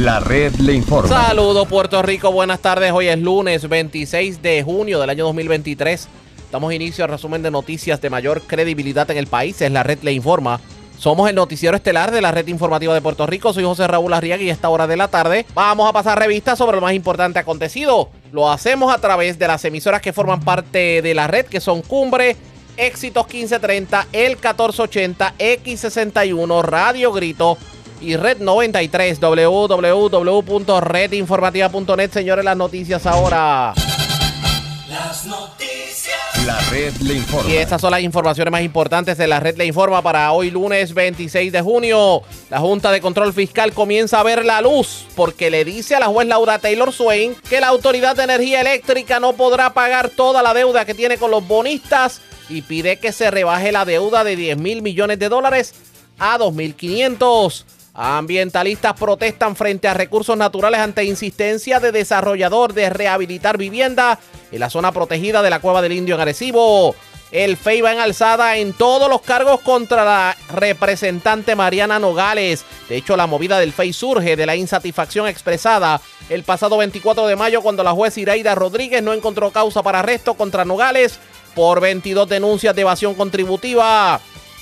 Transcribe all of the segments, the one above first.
La red le informa. Saludos Puerto Rico, buenas tardes. Hoy es lunes 26 de junio del año 2023. Damos inicio al resumen de noticias de mayor credibilidad en el país. Es la red le informa. Somos el noticiero estelar de la red informativa de Puerto Rico. Soy José Raúl Arriaga y a esta hora de la tarde vamos a pasar revistas sobre lo más importante acontecido. Lo hacemos a través de las emisoras que forman parte de la red, que son Cumbre, Éxitos 1530, El 1480, X61, Radio Grito y Red 93, www.redinformativa.net. Señores, las noticias ahora. Las noticias. La red le informa. Y estas son las informaciones más importantes de la red le informa para hoy lunes 26 de junio. La Junta de Control Fiscal comienza a ver la luz porque le dice a la juez Laura Taylor Swain que la Autoridad de Energía Eléctrica no podrá pagar toda la deuda que tiene con los bonistas y pide que se rebaje la deuda de 10 mil millones de dólares a 2.500. Ambientalistas protestan frente a recursos naturales ante insistencia de desarrollador de rehabilitar vivienda en la zona protegida de la Cueva del Indio en Arecibo. El FEI va en alzada en todos los cargos contra la representante Mariana Nogales. De hecho, la movida del FEI surge de la insatisfacción expresada el pasado 24 de mayo cuando la juez Iraida Rodríguez no encontró causa para arresto contra Nogales por 22 denuncias de evasión contributiva.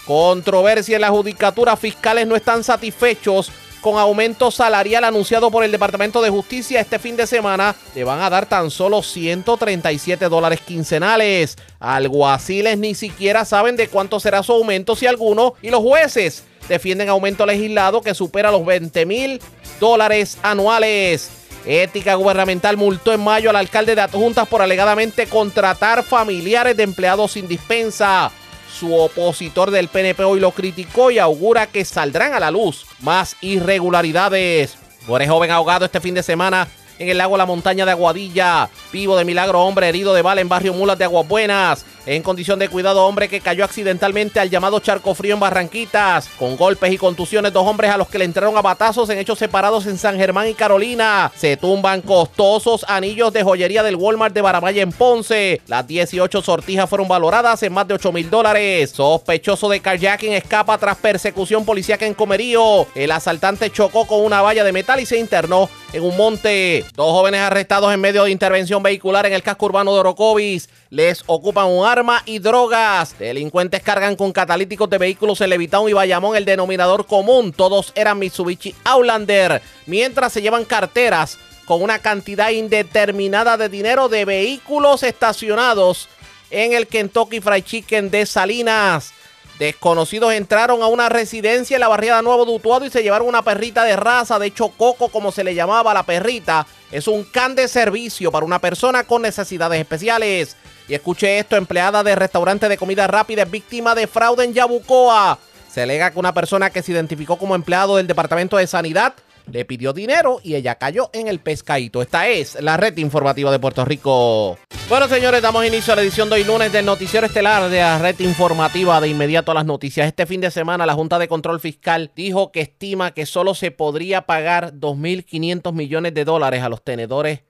Controversia en la judicatura. Fiscales no están satisfechos con aumento salarial anunciado por el Departamento de Justicia este fin de semana. Le van a dar tan solo 137 dólares quincenales. Alguaciles ni siquiera saben de cuánto será su aumento, si alguno. Y los jueces defienden aumento legislado que supera los 20 mil dólares anuales. Ética Gubernamental multó en mayo al alcalde de Adjuntas por alegadamente contratar familiares de empleados sin dispensa. Su opositor del PNP hoy lo criticó y augura que saldrán a la luz más irregularidades. Muere joven ahogado este fin de semana en el lago La Montaña de Aguadilla. Vivo de milagro, hombre herido de bala en barrio Mulas de Aguas Buenas. En condición de cuidado, hombre que cayó accidentalmente al llamado charco frío en Barranquitas. Con golpes y contusiones, dos hombres a los que le entraron a batazos en hechos separados en San Germán y Carolina. Se tumban costosos anillos de joyería del Walmart de Baramaya en Ponce. Las 18 sortijas fueron valoradas en más de 8 mil dólares. Sospechoso de carjacking escapa tras persecución policíaca en Comerío. El asaltante chocó con una valla de metal y se internó en un monte. Dos jóvenes arrestados en medio de intervención vehicular en el casco urbano de Orocovis. Les ocupan un arma y drogas. Delincuentes cargan con catalíticos de vehículos en Levitown y Bayamón el denominador común. Todos eran Mitsubishi Outlander. Mientras se llevan carteras con una cantidad indeterminada de dinero de vehículos estacionados en el Kentucky Fried Chicken de Salinas. Desconocidos entraron a una residencia en la barriada Nuevo Dutuado y se llevaron una perrita de raza, de hecho Coco como se le llamaba la perrita. Es un can de servicio para una persona con necesidades especiales. Y escuche esto, empleada de restaurante de comida rápida es víctima de fraude en Yabucoa. Se alega que una persona que se identificó como empleado del Departamento de Sanidad le pidió dinero y ella cayó en el pescadito. Esta es la red informativa de Puerto Rico. Bueno, señores, damos inicio a la edición de hoy lunes del Noticiero Estelar de la red informativa de inmediato a las noticias. Este fin de semana la Junta de Control Fiscal dijo que estima que solo se podría pagar 2.500 millones de dólares a los tenedores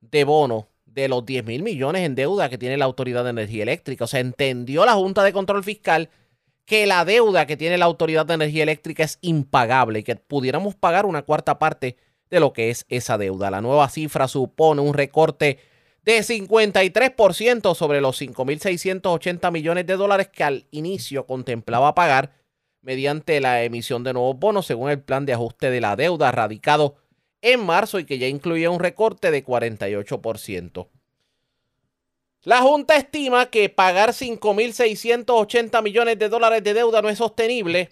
de bono de los 10 mil millones en deuda que tiene la Autoridad de Energía Eléctrica. O sea, entendió la Junta de Control Fiscal que la deuda que tiene la Autoridad de Energía Eléctrica es impagable y que pudiéramos pagar una cuarta parte de lo que es esa deuda. La nueva cifra supone un recorte de 53% sobre los 5.680 millones de dólares que al inicio contemplaba pagar mediante la emisión de nuevos bonos según el plan de ajuste de la deuda radicado en marzo y que ya incluía un recorte de 48%. La Junta estima que pagar 5.680 millones de dólares de deuda no es sostenible.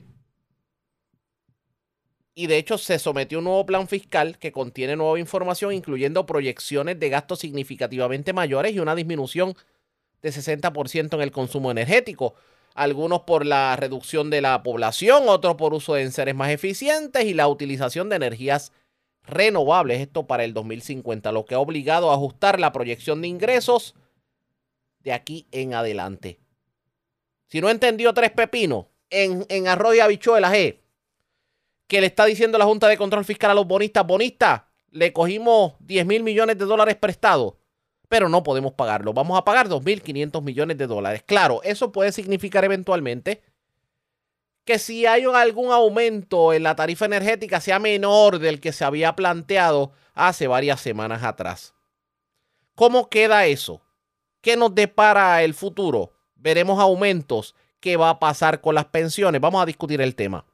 Y de hecho se sometió un nuevo plan fiscal que contiene nueva información, incluyendo proyecciones de gastos significativamente mayores y una disminución de 60% en el consumo energético. Algunos por la reducción de la población, otros por uso de enseres más eficientes y la utilización de energías renovables. Esto para el 2050, lo que ha obligado a ajustar la proyección de ingresos de aquí en adelante. Si no entendió tres pepinos en, en arroz y eh, que le está diciendo la Junta de Control Fiscal a los bonistas, bonistas, le cogimos 10 mil millones de dólares prestados, pero no podemos pagarlo. Vamos a pagar 2.500 millones de dólares. Claro, eso puede significar eventualmente que si hay algún aumento en la tarifa energética sea menor del que se había planteado hace varias semanas atrás. ¿Cómo queda eso? ¿Qué nos depara el futuro? ¿Veremos aumentos? ¿Qué va a pasar con las pensiones? Vamos a discutir el tema.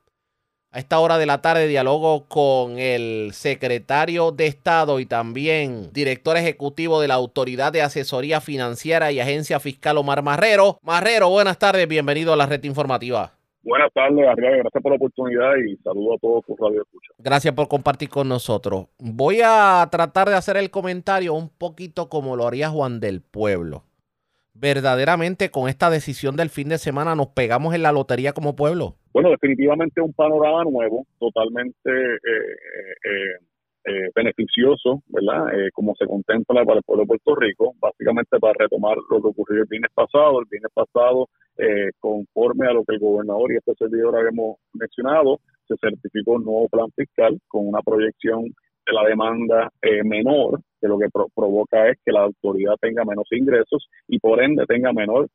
A esta hora de la tarde dialogo con el secretario de Estado y también director ejecutivo de la Autoridad de Asesoría Financiera y Agencia Fiscal Omar Marrero. Marrero, buenas tardes, bienvenido a la red informativa. Buenas tardes, Arriaga. Gracias por la oportunidad y saludo a todos por Radio Escucha. Gracias por compartir con nosotros. Voy a tratar de hacer el comentario un poquito como lo haría Juan del Pueblo. Verdaderamente con esta decisión del fin de semana nos pegamos en la lotería como pueblo. Bueno, definitivamente un panorama nuevo, totalmente eh, eh, eh, beneficioso, ¿verdad? como se contempla para el pueblo de Puerto Rico, básicamente para retomar lo que ocurrió el viernes pasado. El viernes pasado, conforme a lo que el gobernador y este servidor habíamos mencionado, se certificó un nuevo plan fiscal con una proyección de la demanda menor, que lo que provoca es que la autoridad tenga menos ingresos y por ende tenga menor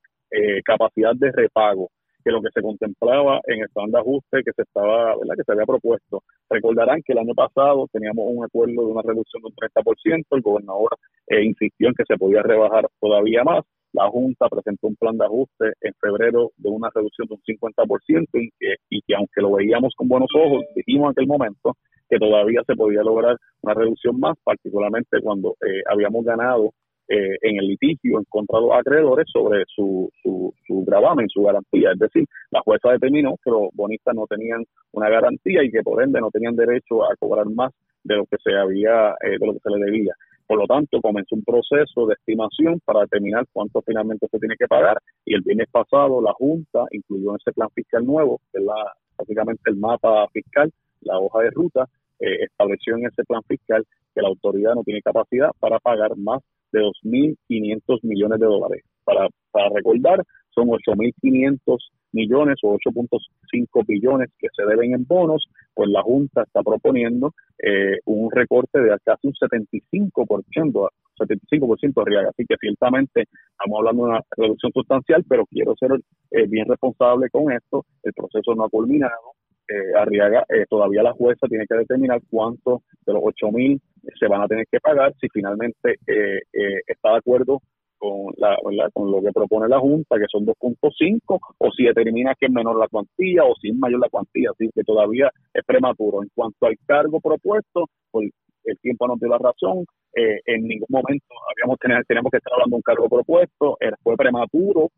capacidad de repago que lo que se contemplaba en el plan de ajuste que se estaba, que se había propuesto. Recordarán que el año pasado teníamos un acuerdo de una reducción de un 30%, el gobernador eh, insistió en que se podía rebajar todavía más. La Junta presentó un plan de ajuste en febrero de una reducción de un 50% y que, y que aunque lo veíamos con buenos ojos, dijimos en aquel momento que todavía se podía lograr una reducción más, particularmente cuando eh, habíamos ganado eh, en el litigio en contra de los acreedores sobre su, su, su gravamen, su garantía. Es decir, la jueza determinó que los bonistas no tenían una garantía y que por ende no tenían derecho a cobrar más de lo que se había, eh, de lo que se le debía. Por lo tanto, comenzó un proceso de estimación para determinar cuánto finalmente se tiene que pagar y el viernes pasado la Junta incluyó en ese plan fiscal nuevo, que es la, básicamente el mapa fiscal, la hoja de ruta, eh, estableció en ese plan fiscal que la autoridad no tiene capacidad para pagar más de 2.500 millones de dólares. Para, para recordar, son 8.500 millones o 8.5 billones que se deben en bonos, pues la Junta está proponiendo eh, un recorte de casi un 75%, 75% real. Así que ciertamente estamos hablando de una reducción sustancial, pero quiero ser eh, bien responsable con esto. El proceso no ha culminado. Eh, Arriaga, eh, todavía la jueza tiene que determinar cuánto de los 8 mil se van a tener que pagar si finalmente eh, eh, está de acuerdo con, la, con lo que propone la Junta, que son 2.5, o si determina que es menor la cuantía o si es mayor la cuantía, así que todavía es prematuro. En cuanto al cargo propuesto, pues el tiempo nos dio la razón, eh, en ningún momento habíamos tenido, teníamos que estar hablando de un cargo propuesto, fue prematuro,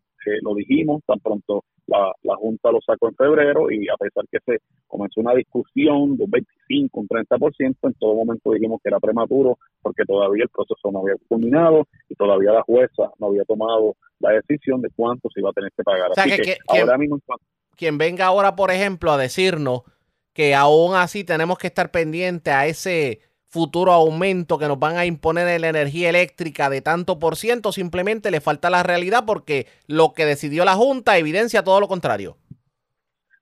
lo dijimos, tan pronto la, la Junta lo sacó en febrero y a pesar que se comenzó una discusión de un 25, un 30%, en todo momento dijimos que era prematuro porque todavía el proceso no había culminado y todavía la jueza no había tomado la decisión de cuánto se iba a tener que pagar. Así que, ahora mismo... Quien venga ahora, por ejemplo, a decirnos que aún así tenemos que estar pendientes a ese futuro aumento que nos van a imponer en la energía eléctrica de tanto por ciento, simplemente le falta la realidad porque lo que decidió la Junta evidencia todo lo contrario.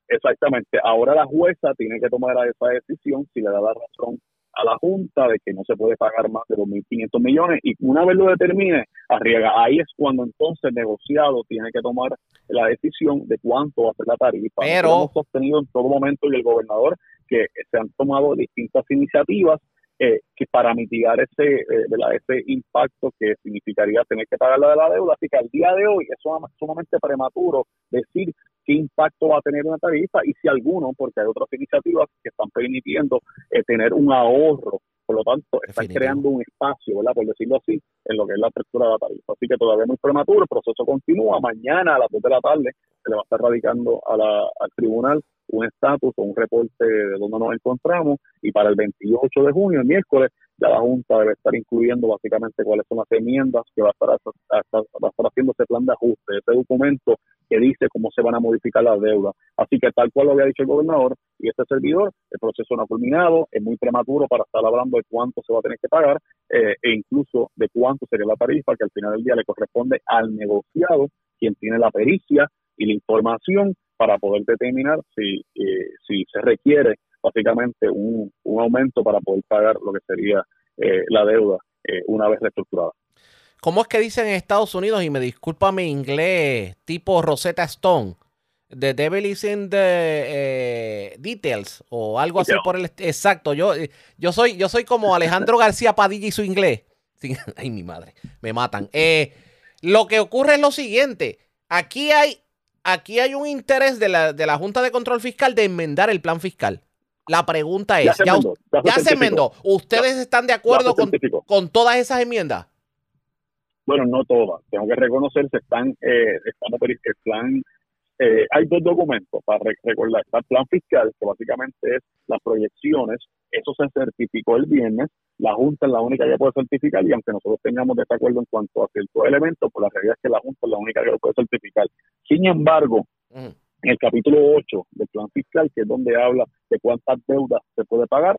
Exactamente. Ahora la jueza tiene que tomar esa decisión si le da la razón a la Junta de que no se puede pagar más de 2.500 millones y una vez lo determine, arriesga. Ahí es cuando entonces el negociado tiene que tomar la decisión de cuánto va a ser la tarifa. Pero hemos sostenido en todo momento y el gobernador que se han tomado distintas iniciativas eh, que para mitigar ese, eh, ese impacto que significaría tener que pagar la de la deuda. Así que al día de hoy es sumamente prematuro decir qué impacto va a tener una tarifa y si alguno, porque hay otras iniciativas que están permitiendo eh, tener un ahorro. Por lo tanto, están creando un espacio, ¿verdad? por decirlo así, en lo que es la apertura de la tarifa. Así que todavía muy prematuro, el proceso continúa. Mañana a las 2 de la tarde se le va a estar radicando a la, al tribunal un estatus o un reporte de dónde nos encontramos y para el 28 de junio, el miércoles, ya la Junta debe estar incluyendo básicamente cuáles son las enmiendas que va a estar, va a estar haciendo ese plan de ajuste, ese documento que dice cómo se van a modificar las deudas. Así que tal cual lo había dicho el gobernador y este servidor, el proceso no ha culminado, es muy prematuro para estar hablando de cuánto se va a tener que pagar eh, e incluso de cuánto sería la tarifa que al final del día le corresponde al negociado, quien tiene la pericia y la información para poder determinar si, eh, si se requiere básicamente un, un, aumento para poder pagar lo que sería eh, la deuda eh, una vez reestructurada. ¿Cómo es que dicen en Estados Unidos, y me disculpa mi inglés, tipo Rosetta Stone? The devil is in the eh, details o algo así por el exacto. Yo, eh, yo soy yo soy como Alejandro García Padilla y su inglés. Sí, ay mi madre, me matan. Eh, lo que ocurre es lo siguiente. Aquí hay aquí hay un interés de la, de la Junta de Control Fiscal de enmendar el plan fiscal. La pregunta Ya es, se ya, enmendó, ya se ya se certificó. enmendó. ¿Ustedes están de acuerdo con, con todas esas enmiendas? Bueno, no todas. Tengo que reconocer que están, eh, estamos el plan, eh, hay dos documentos para re- recordar. Está el plan fiscal, que básicamente es las proyecciones. Eso se certificó el viernes. La Junta es la única que puede certificar y aunque nosotros tengamos desacuerdo en cuanto a ciertos elementos, pues la realidad es que la Junta es la única que lo puede certificar. Sin embargo, en el capítulo 8 del plan fiscal, que es donde habla de cuántas deudas se puede pagar,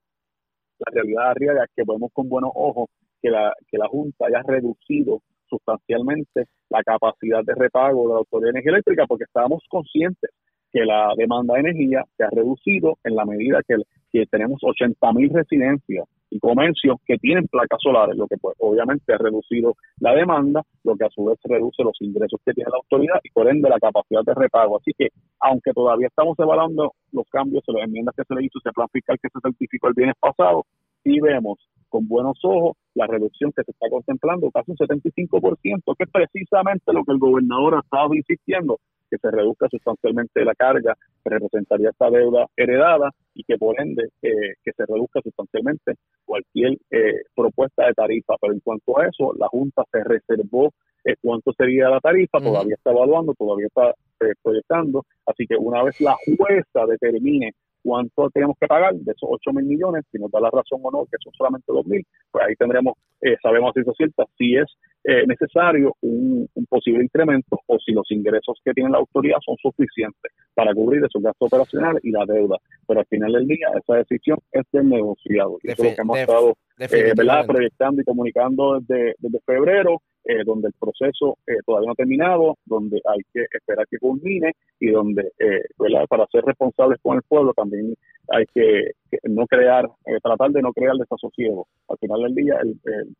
la realidad arriba es que vemos con buenos ojos que la, que la Junta haya reducido sustancialmente la capacidad de repago de la Autoridad de Energía Eléctrica porque estábamos conscientes que la demanda de energía se ha reducido en la medida que, que tenemos 80 mil residencias y comercios que tienen placas solares, lo que pues, obviamente ha reducido la demanda, lo que a su vez reduce los ingresos que tiene la autoridad y por ende la capacidad de repago. Así que, aunque todavía estamos evaluando los cambios y las enmiendas que se le hizo ese plan fiscal que se certificó el viernes pasado, sí vemos con buenos ojos la reducción que se está contemplando, casi un 75%, que es precisamente lo que el gobernador ha estado insistiendo, que se reduzca sustancialmente la carga que representaría esta deuda heredada y que por ende eh, que se reduzca sustancialmente cualquier eh, propuesta de tarifa. Pero en cuanto a eso, la Junta se reservó eh, cuánto sería la tarifa, todavía está evaluando, todavía está eh, proyectando. Así que una vez la jueza determine cuánto tenemos que pagar de esos 8 mil millones, si nos da la razón o no, que son solamente 2 mil, pues ahí tendremos, eh, sabemos a ciencia cierta si es eh, necesario un, un posible incremento o si los ingresos que tiene la autoridad son suficientes para cubrir esos gastos operacionales y la deuda. Pero al final del día, esa decisión es del negociado. Y eso es lo que hemos estado eh, proyectando y comunicando desde, desde febrero, eh, donde el proceso eh, todavía no ha terminado, donde hay que esperar que culmine y donde, eh, ¿verdad? para ser responsables con el pueblo también hay que, no crear, eh, tratar de no crear desasosiego. Al final del día,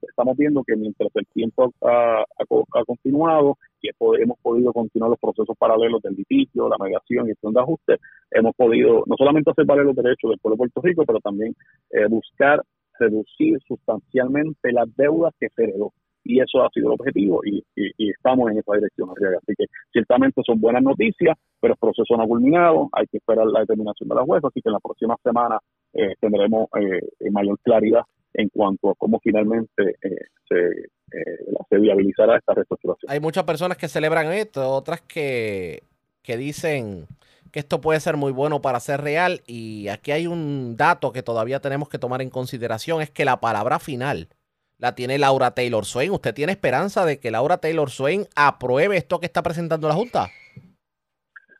estamos viendo que mientras el tiempo ha, ha co- ha continuado y hemos- hemos podido continuar los procesos paralelos del litigio, la mediación y el plan de ajuste, hemos podido no solamente hacer valer los derechos del pueblo de Puerto Rico, pero también eh, buscar reducir sustancialmente las deudas que se heredó. Y eso ha sido el objetivo y, estamos en esa dirección. Así que ciertamente son buenas noticias, pero el proceso no ha culminado, hay que esperar la determinación de la jueza, así que en la próxima semana eh, tendremos eh, mayor claridad en cuanto a cómo finalmente eh, se, eh, se viabilizará esta reestructuración. Hay muchas personas que celebran esto, otras que dicen que esto puede ser muy bueno para ser real. Y aquí hay un dato que todavía tenemos que tomar en consideración, es que la palabra final la tiene Laura Taylor Swain. ¿Usted tiene esperanza de que Laura Taylor Swain apruebe esto que está presentando la Junta?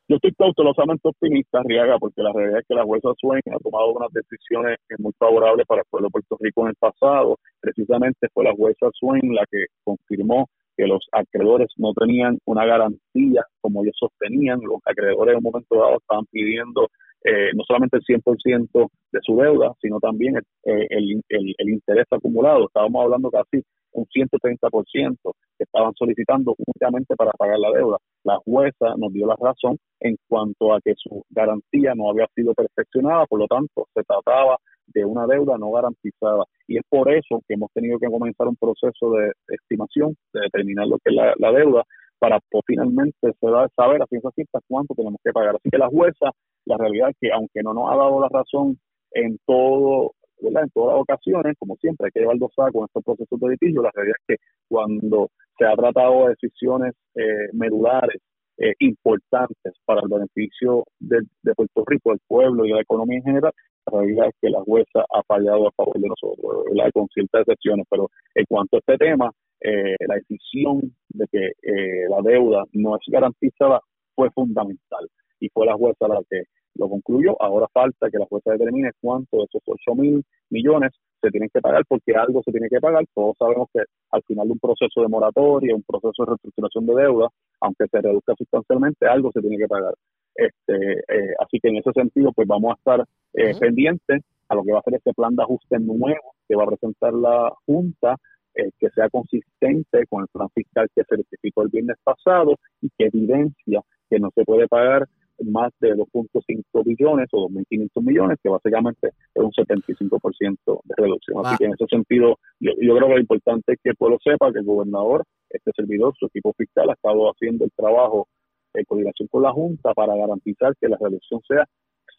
Yo estoy cautelosamente optimista, Riaga, porque la realidad es que la jueza Swain ha tomado unas decisiones muy favorables para el pueblo de Puerto Rico en el pasado. Precisamente fue la jueza Swain la que confirmó que los acreedores no tenían una garantía como ellos sostenían. Los acreedores en un momento dado estaban pidiendo eh, no solamente el 100% de su deuda, sino también el, eh, el, interés acumulado. Estábamos hablando casi un 130% que estaban solicitando únicamente para pagar la deuda. La jueza nos dio la razón en cuanto a que su garantía no había sido perfeccionada, por lo tanto se trataba de una deuda no garantizada. Y es por eso que hemos tenido que comenzar un proceso de, estimación, de determinar lo que es la deuda, para pues, finalmente saber a ciencia cierta cuánto tenemos que pagar. Así que la jueza, la realidad es que aunque no nos ha dado la razón en todo en todas las ocasiones, como siempre, hay que llevar dos sacos en estos procesos de litigio. La realidad es que cuando se ha tratado de decisiones eh, medulares eh, importantes para el beneficio de, de, Puerto Rico, del pueblo y de la economía en general, la realidad es que la jueza ha fallado a favor de nosotros, ¿verdad? con ciertas excepciones. Pero en cuanto a este tema, eh, la decisión de que eh, la deuda no es garantizada fue fundamental y fue la jueza la que lo concluyó. Ahora falta que la jueza determine cuánto de esos 8 mil millones se tienen que pagar, porque algo se tiene que pagar. Todos sabemos que al final de un proceso de moratoria, un proceso de reestructuración de deuda, aunque se reduzca sustancialmente, algo se tiene que pagar. Este, eh, así que en ese sentido, pues vamos a estar eh, uh -huh. pendientes a lo que va a ser este plan de ajuste nuevo que va a presentar la Junta, eh, que sea consistente con el plan fiscal que certificó el viernes pasado y que evidencia que no se puede pagar más de 2.5 billones o 2.500 millones, que básicamente es un 75% de reducción. Así Ah. que en ese sentido, yo, yo creo que lo importante es que el pueblo sepa que el gobernador, este servidor, su equipo fiscal ha estado haciendo el trabajo en coordinación con la Junta para garantizar que la reducción sea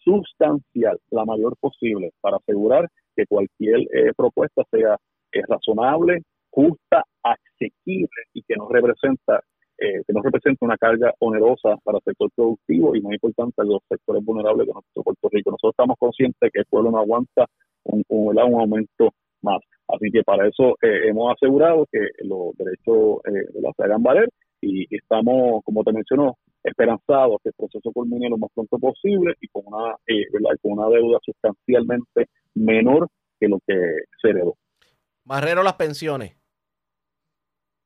sustancial, la mayor posible, para asegurar que cualquier eh, propuesta sea eh, razonable, justa, asequible y que no representa eh, que no representa una carga onerosa para el sector productivo y más importante los sectores vulnerables de nuestro Puerto Rico. Nosotros estamos conscientes que el pueblo no aguanta un, aumento más. Así que para eso eh, hemos asegurado que los derechos eh, se hagan valer y, estamos, como te mencionó, esperanzados que el proceso culmine lo más pronto posible y con una, eh, con una deuda sustancialmente menor que lo que se heredó. Barrero, las pensiones.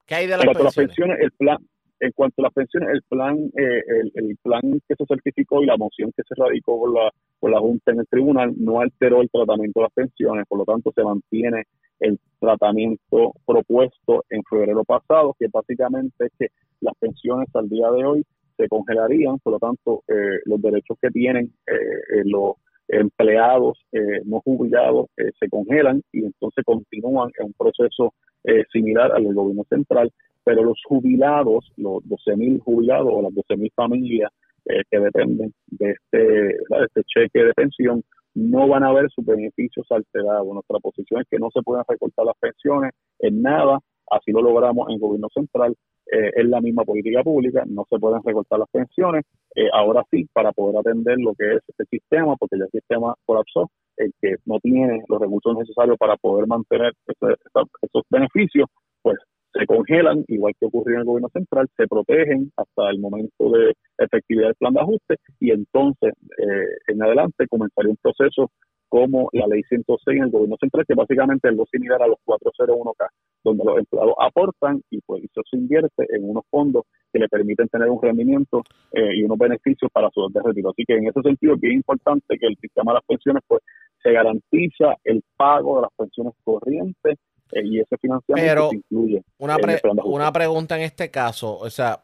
¿Qué hay de las En a las pensiones? pensiones, el plan, en cuanto a las pensiones, el plan, eh, el, el plan que se certificó y la moción que se radicó por la, por la Junta en el tribunal no alteró el tratamiento de las pensiones, por lo tanto se mantiene el tratamiento propuesto en febrero pasado, que básicamente es que las pensiones al día de hoy se congelarían, por lo tanto eh, los derechos que tienen eh, eh, los empleados eh, no jubilados eh, se congelan y entonces continúan en un proceso eh, similar al del gobierno central, pero los jubilados, los 12.000 jubilados o las 12.000 familias eh, que dependen de este, de este cheque de pensión, no van a ver sus beneficios alterados. Nuestra posición es que no se pueden recortar las pensiones en nada, así lo logramos en el gobierno central, eh, es la misma política pública, no se pueden recortar las pensiones, eh, ahora sí, para poder atender lo que es este sistema, porque ya el sistema colapsó, el que no tiene los recursos necesarios para poder mantener ese, esos beneficios, pues se congelan, igual que ocurrió en el gobierno central, se protegen hasta el momento de efectividad del plan de ajuste y entonces eh, en adelante comenzaría un proceso como la ley 106 en el gobierno central, que básicamente es algo similar a los 401K, donde los empleados aportan y pues eso se invierte en unos fondos que le permiten tener un rendimiento eh, y unos beneficios para su de retiro. Así que en ese sentido es bien importante que el sistema de las pensiones pues se garantiza el pago de las pensiones corrientes eh, y ese financiamiento Pero se incluye Una, pre- una pregunta en este caso, o sea,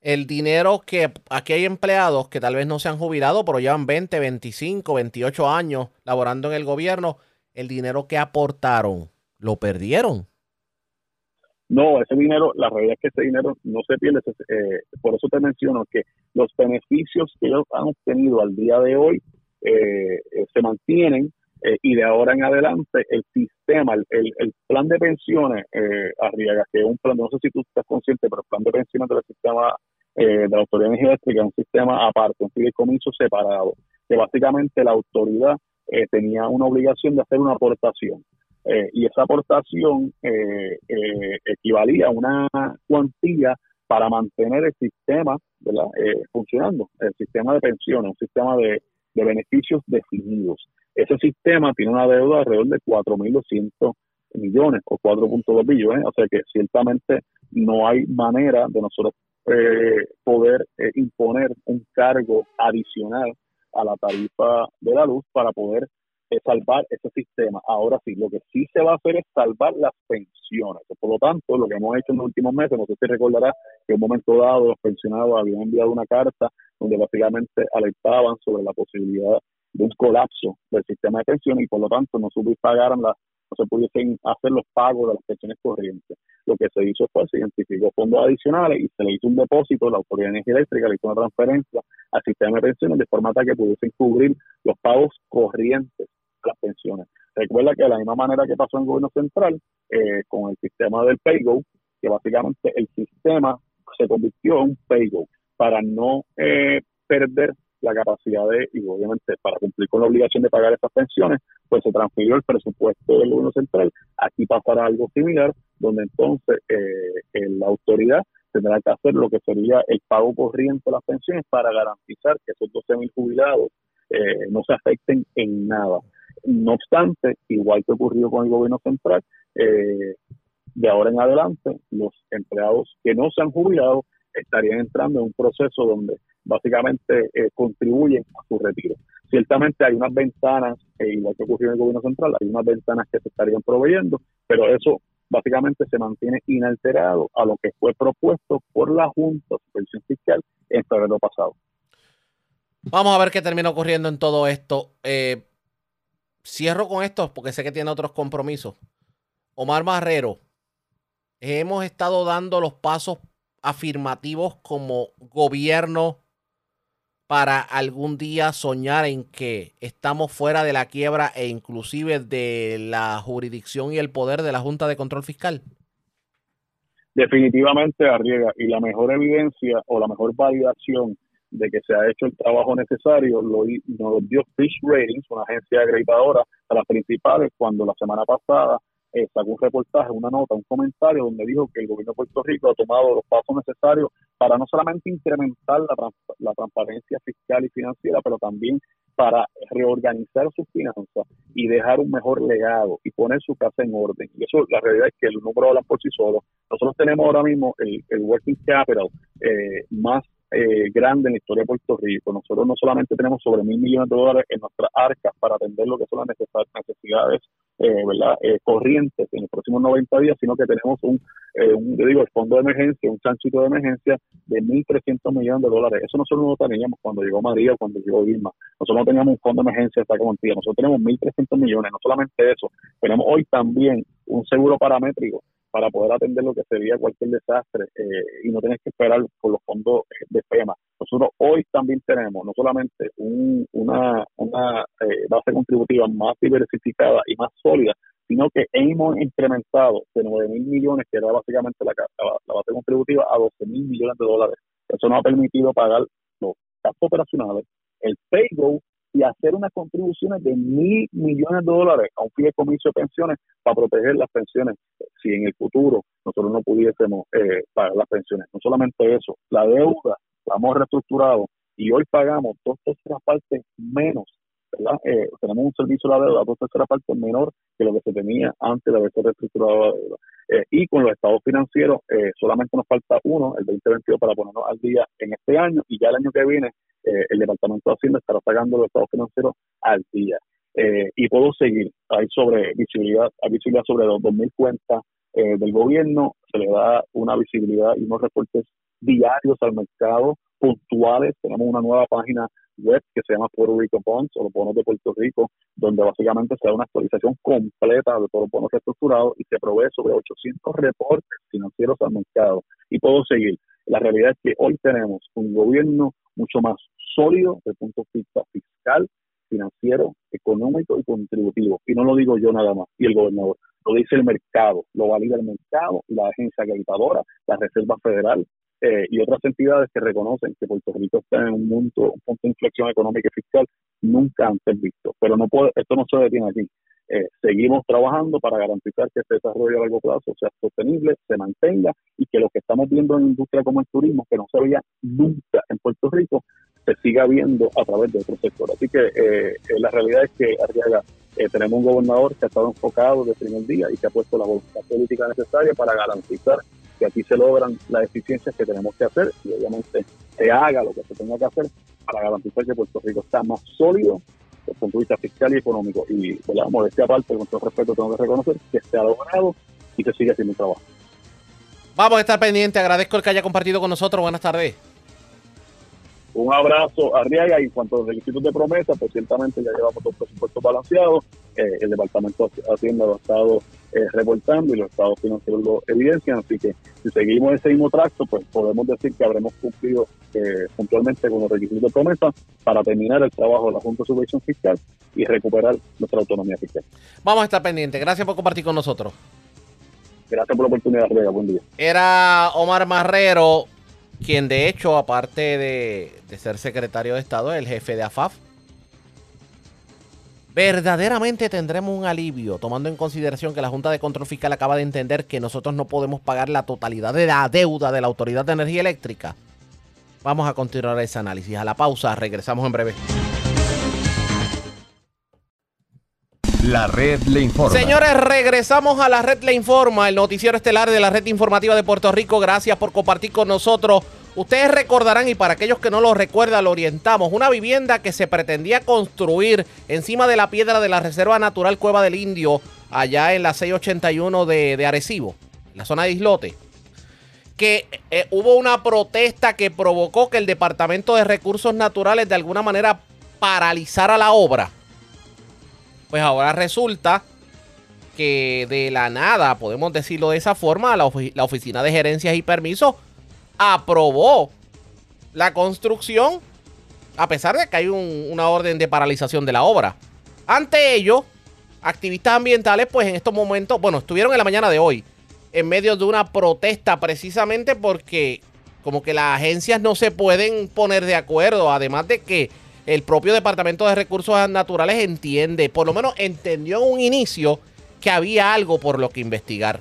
el dinero que aquí hay empleados que tal vez no se han jubilado, pero llevan 20, 25, 28 años laborando en el gobierno, el dinero que aportaron, lo perdieron. No, ese dinero, la realidad es que ese dinero no se pierde. eh, por eso te menciono que los beneficios que ellos han obtenido al día de hoy eh, eh, se mantienen eh, y de ahora en adelante el sistema, el, plan de pensiones, eh, Arriaga, que es un plan, no sé si tú estás consciente, pero el plan de pensiones del sistema de la Autoridad de Energía Eléctrica es un sistema aparte, un fideicomiso separado, que básicamente la autoridad tenía una obligación de hacer una aportación. Eh, y esa aportación eh, eh, equivalía a una cuantía para mantener el sistema. Eh, funcionando, el sistema de pensiones, un sistema de, de beneficios definidos. Ese sistema tiene una deuda alrededor de 4.200 millones o 4.2 billones, o sea que ciertamente no hay manera de nosotros eh, poder eh, imponer un cargo adicional a la tarifa de la luz para poder eh, salvar ese sistema. Ahora sí, lo que sí se va a hacer es salvar las pensiones. Por lo tanto, lo que hemos hecho en los últimos meses, no sé si recordará que en un momento dado los pensionados habían enviado una carta donde básicamente alertaban sobre la posibilidad de un colapso del sistema de pensiones y por lo tanto no se pagaran las no se pudiesen hacer los pagos de las pensiones corrientes. Lo que se hizo fue se identificó fondos adicionales y se le hizo un depósito, la Autoridad de Energía Eléctrica le hizo una transferencia al sistema de pensiones de forma tal que pudiesen cubrir los pagos corrientes las pensiones. Recuerda que de la misma manera que pasó en el gobierno central, eh, con el sistema del PayGo, que básicamente el sistema se convirtió en un PayGo para no eh, perder la capacidad de, y obviamente para cumplir con la obligación de pagar esas pensiones, pues se transfirió el presupuesto del gobierno central. Aquí pasará algo similar, donde entonces eh, la autoridad tendrá que hacer lo que sería el pago corriente de las pensiones para garantizar que esos 12 mil jubilados eh, no se afecten en nada. No obstante, igual que ocurrió con el gobierno central, eh, de ahora en adelante los empleados que no se han jubilado estarían entrando en un proceso donde básicamente eh, contribuyen a su retiro. Ciertamente hay unas ventanas, eh, igual que ocurrió en el gobierno central, hay unas ventanas que se estarían proveyendo, pero eso básicamente se mantiene inalterado a lo que fue propuesto por la Junta de Supervisión Fiscal en febrero pasado. Vamos a ver qué termina ocurriendo en todo esto. Eh, cierro con esto porque sé que tiene otros compromisos. Omar Marrero, hemos estado dando los pasos afirmativos como gobierno para algún día soñar en que estamos fuera de la quiebra e inclusive de la jurisdicción y el poder de la Junta de Control Fiscal? Definitivamente arriesga y la mejor evidencia o la mejor validación de que se ha hecho el trabajo necesario lo, nos dio Fish Ratings, una agencia acreditadora a las principales, cuando la semana pasada eh, sacó un reportaje, una nota, un comentario donde dijo que el gobierno de Puerto Rico ha tomado los pasos necesarios para no solamente incrementar la, la transparencia fiscal y financiera, pero también para reorganizar sus finanzas y dejar un mejor legado y poner su casa en orden. Y eso, la realidad es que el número habla por sí solo. Nosotros tenemos ahora mismo el, el working capital eh, más eh, grande en la historia de Puerto Rico. Nosotros no solamente tenemos sobre mil millones de dólares en nuestras arcas para atender lo que son las necesidades eh, ¿verdad? Eh, corrientes en los próximos 90 días, sino que tenemos un, un yo digo, el fondo de emergencia, un chanchito de emergencia de 1.300 millones de dólares. Eso nosotros no lo teníamos cuando llegó María o cuando llegó Vilma. Nosotros no teníamos un fondo de emergencia esta cuantía. Nosotros tenemos 1.300 millones. No solamente eso, tenemos hoy también un seguro paramétrico para poder atender lo que sería cualquier desastre eh, y no tener que esperar por los fondos de FEMA. Nosotros hoy también tenemos no solamente una, una eh, base contributiva más diversificada y más sólida, sino que hemos incrementado de 9 mil millones, que era básicamente la, la, base contributiva, a 12 mil millones de dólares. Eso nos ha permitido pagar los gastos operacionales, el payroll y hacer unas contribuciones de mil millones de dólares a un fideicomiso de pensiones para proteger las pensiones si en el futuro nosotros no pudiésemos eh, pagar las pensiones. No solamente eso, la deuda la hemos reestructurado y hoy pagamos dos terceras partes menos, ¿verdad? Eh, tenemos un servicio de la deuda dos terceras partes menor que lo que se tenía antes de haberse reestructurado la deuda. Eh, y con los estados financieros solamente nos falta uno, el 2022, para ponernos al día en este año y ya el año que viene eh, el Departamento de Hacienda estará sacando los estados financieros al día. Eh, y puedo seguir, hay sobre visibilidad, hay visibilidad sobre los 2.000 cuentas eh, del gobierno, se le da una visibilidad y unos reportes diarios al mercado, puntuales, tenemos una nueva página web que se llama Puerto Rico Bonds o los bonos de Puerto Rico, donde básicamente se da una actualización completa de todos los bonos reestructurados y se provee sobre 800 reportes financieros al mercado. Y puedo seguir. La realidad es que hoy tenemos un gobierno mucho más sólido desde el punto de vista fiscal, financiero, económico y contributivo. Y no lo digo yo nada más, y el gobernador, lo dice el mercado, lo valida el mercado la agencia acreditadora, la Reserva Federal eh, y otras entidades que reconocen que Puerto Rico está en un punto, un punto de inflexión económica y fiscal nunca antes visto. Pero no puede, esto no se detiene aquí. Eh, seguimos trabajando para garantizar que este desarrollo a largo plazo sea sostenible, se mantenga y que lo que estamos viendo en industria como el turismo, que no se veía nunca en Puerto Rico, se siga viendo a través de otro sector. Así que eh, eh, la realidad es que Arriaga tenemos un gobernador que ha estado enfocado desde el primer día y que ha puesto la voluntad política necesaria para garantizar que aquí se logran las eficiencias que tenemos que hacer y obviamente se haga lo que se tenga que hacer para garantizar que Puerto Rico está más sólido desde el punto de vista fiscal y económico. Y, la modestia aparte, con todo respeto, tengo que reconocer que se ha logrado y que sigue haciendo un trabajo. Vamos a estar pendientes. Agradezco el que haya compartido con nosotros. Buenas tardes. Un abrazo a Arriaga y en cuanto a los requisitos de promesa, pues ciertamente ya llevamos dos presupuestos balanceados. Eh, el Departamento de Hacienda lo ha estado eh, reportando y los estados financieros lo evidencian. Así que si seguimos ese mismo tracto, pues podemos decir que habremos cumplido eh, puntualmente con los requisitos de promesa para terminar el trabajo de la Junta de Subvención Fiscal y recuperar nuestra autonomía fiscal. Vamos a estar pendientes. Gracias por compartir con nosotros. Gracias por la oportunidad, Arriaga. Buen día. Era Omar Marrero quien de hecho, aparte de, ser secretario de Estado, es el jefe de AFAF. Verdaderamente tendremos un alivio, tomando en consideración que la Junta de Control Fiscal acaba de entender que nosotros no podemos pagar la totalidad de la deuda de la Autoridad de Energía Eléctrica. Vamos a continuar ese análisis. A la pausa, regresamos en breve. La red le informa. Señores, regresamos a la red le informa, el noticiero estelar de la red informativa de Puerto Rico. Gracias por compartir con nosotros. Ustedes recordarán, y para aquellos que no lo recuerdan, lo orientamos, una vivienda que se pretendía construir encima de la piedra de la Reserva Natural Cueva del Indio, allá en la 681 de, de Arecibo, en la zona de Islote que eh, hubo una protesta que provocó que el Departamento de Recursos Naturales de alguna manera paralizara la obra. Pues ahora resulta que de la nada, podemos decirlo de esa forma, la, Oficina de Gerencias y Permisos aprobó la construcción a pesar de que hay una orden de paralización de la obra. Ante ello, activistas ambientales, pues en estos momentos, bueno, estuvieron en la mañana de hoy, en medio de una protesta precisamente porque como que las agencias no se pueden poner de acuerdo, además de que el propio Departamento de Recursos Naturales entiende, por lo menos entendió en un inicio, que había algo por lo que investigar.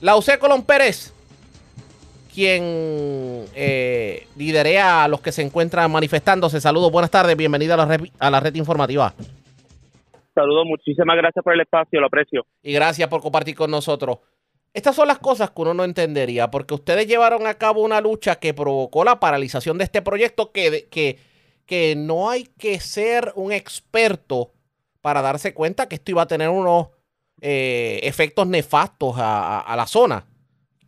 La UC Colón Pérez quien eh, liderea a los que se encuentran manifestándose. Saludos, buenas tardes, bienvenida a la red, a la red informativa. Saludos, muchísimas gracias por el espacio, lo aprecio. Y gracias por compartir con nosotros. Estas son las cosas que uno no entendería, porque ustedes llevaron a cabo una lucha que provocó la paralización de este proyecto que, que, que no hay que ser un experto para darse cuenta que esto iba a tener unos eh, efectos nefastos a la zona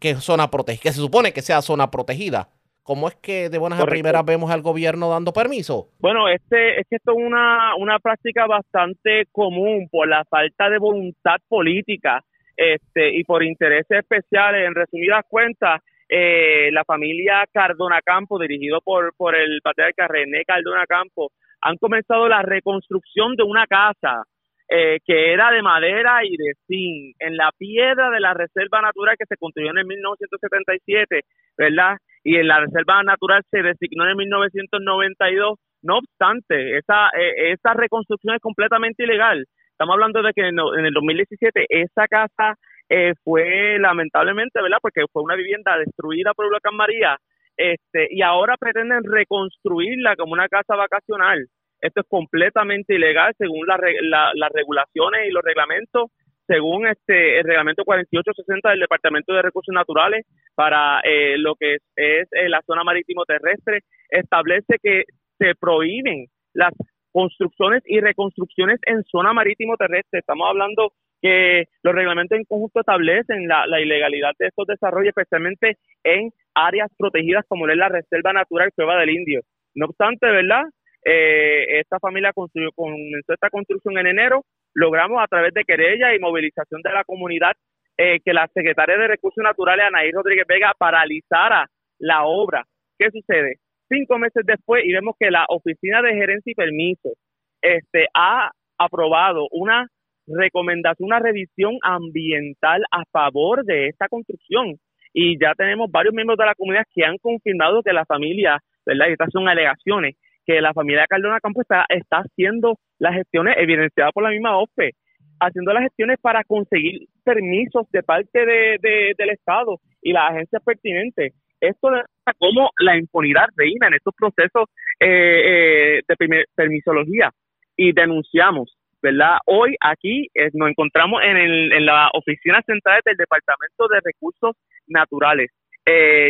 que zona protegida, que se supone que sea zona protegida. ¿Cómo es que de buenas a primeras vemos al gobierno dando permiso? Bueno, este es que esto es una, una práctica bastante común por la falta de voluntad política este y por intereses especiales. En resumidas cuentas, eh, la familia Cardona Campo, dirigido por, por el patriarca René Cardona Campo, han comenzado la reconstrucción de una casa eh, que era de madera y de zinc, en la piedra de la Reserva Natural que se construyó en el 1977, ¿verdad? Y en la Reserva Natural se designó en el 1992. No obstante, esa, eh, esa reconstrucción es completamente ilegal. Estamos hablando de que en, el 2017 esa casa eh, fue lamentablemente, ¿verdad? Porque fue una vivienda destruida por el huracán María, este, y ahora pretenden reconstruirla como una casa vacacional. Esto es completamente ilegal según las regulaciones y los reglamentos, según este el reglamento 4860 del Departamento de Recursos Naturales para eh, lo que es, eh, la zona marítimo terrestre, establece que se prohíben las construcciones y reconstrucciones en zona marítimo terrestre. Estamos hablando que los reglamentos en conjunto establecen la, ilegalidad de estos desarrollos, especialmente en áreas protegidas como es la Reserva Natural Cueva del Indio. No obstante, ¿verdad? Eh, esta familia construyó, comenzó esta construcción en enero. Logramos a través de querella y movilización de la comunidad eh, que la secretaria de Recursos Naturales, Anaí Rodríguez Vega, paralizara la obra. ¿Qué sucede? Cinco meses después y vemos que la Oficina de Gerencia y Permisos este, ha aprobado una recomendación, una revisión ambiental a favor de esta construcción. Y ya tenemos varios miembros de la comunidad que han confirmado que la familia, ¿verdad? Y estas son alegaciones, que la familia Cardona Campos está, está haciendo las gestiones evidenciadas por la misma OPE, haciendo las gestiones para conseguir permisos de parte de, del Estado y las agencias pertinentes. Esto demuestra cómo la impunidad reina en estos procesos eh, eh, de permisología y denunciamos, ¿verdad? Hoy aquí eh, nos encontramos en, el, en la oficina central del Departamento de Recursos Naturales,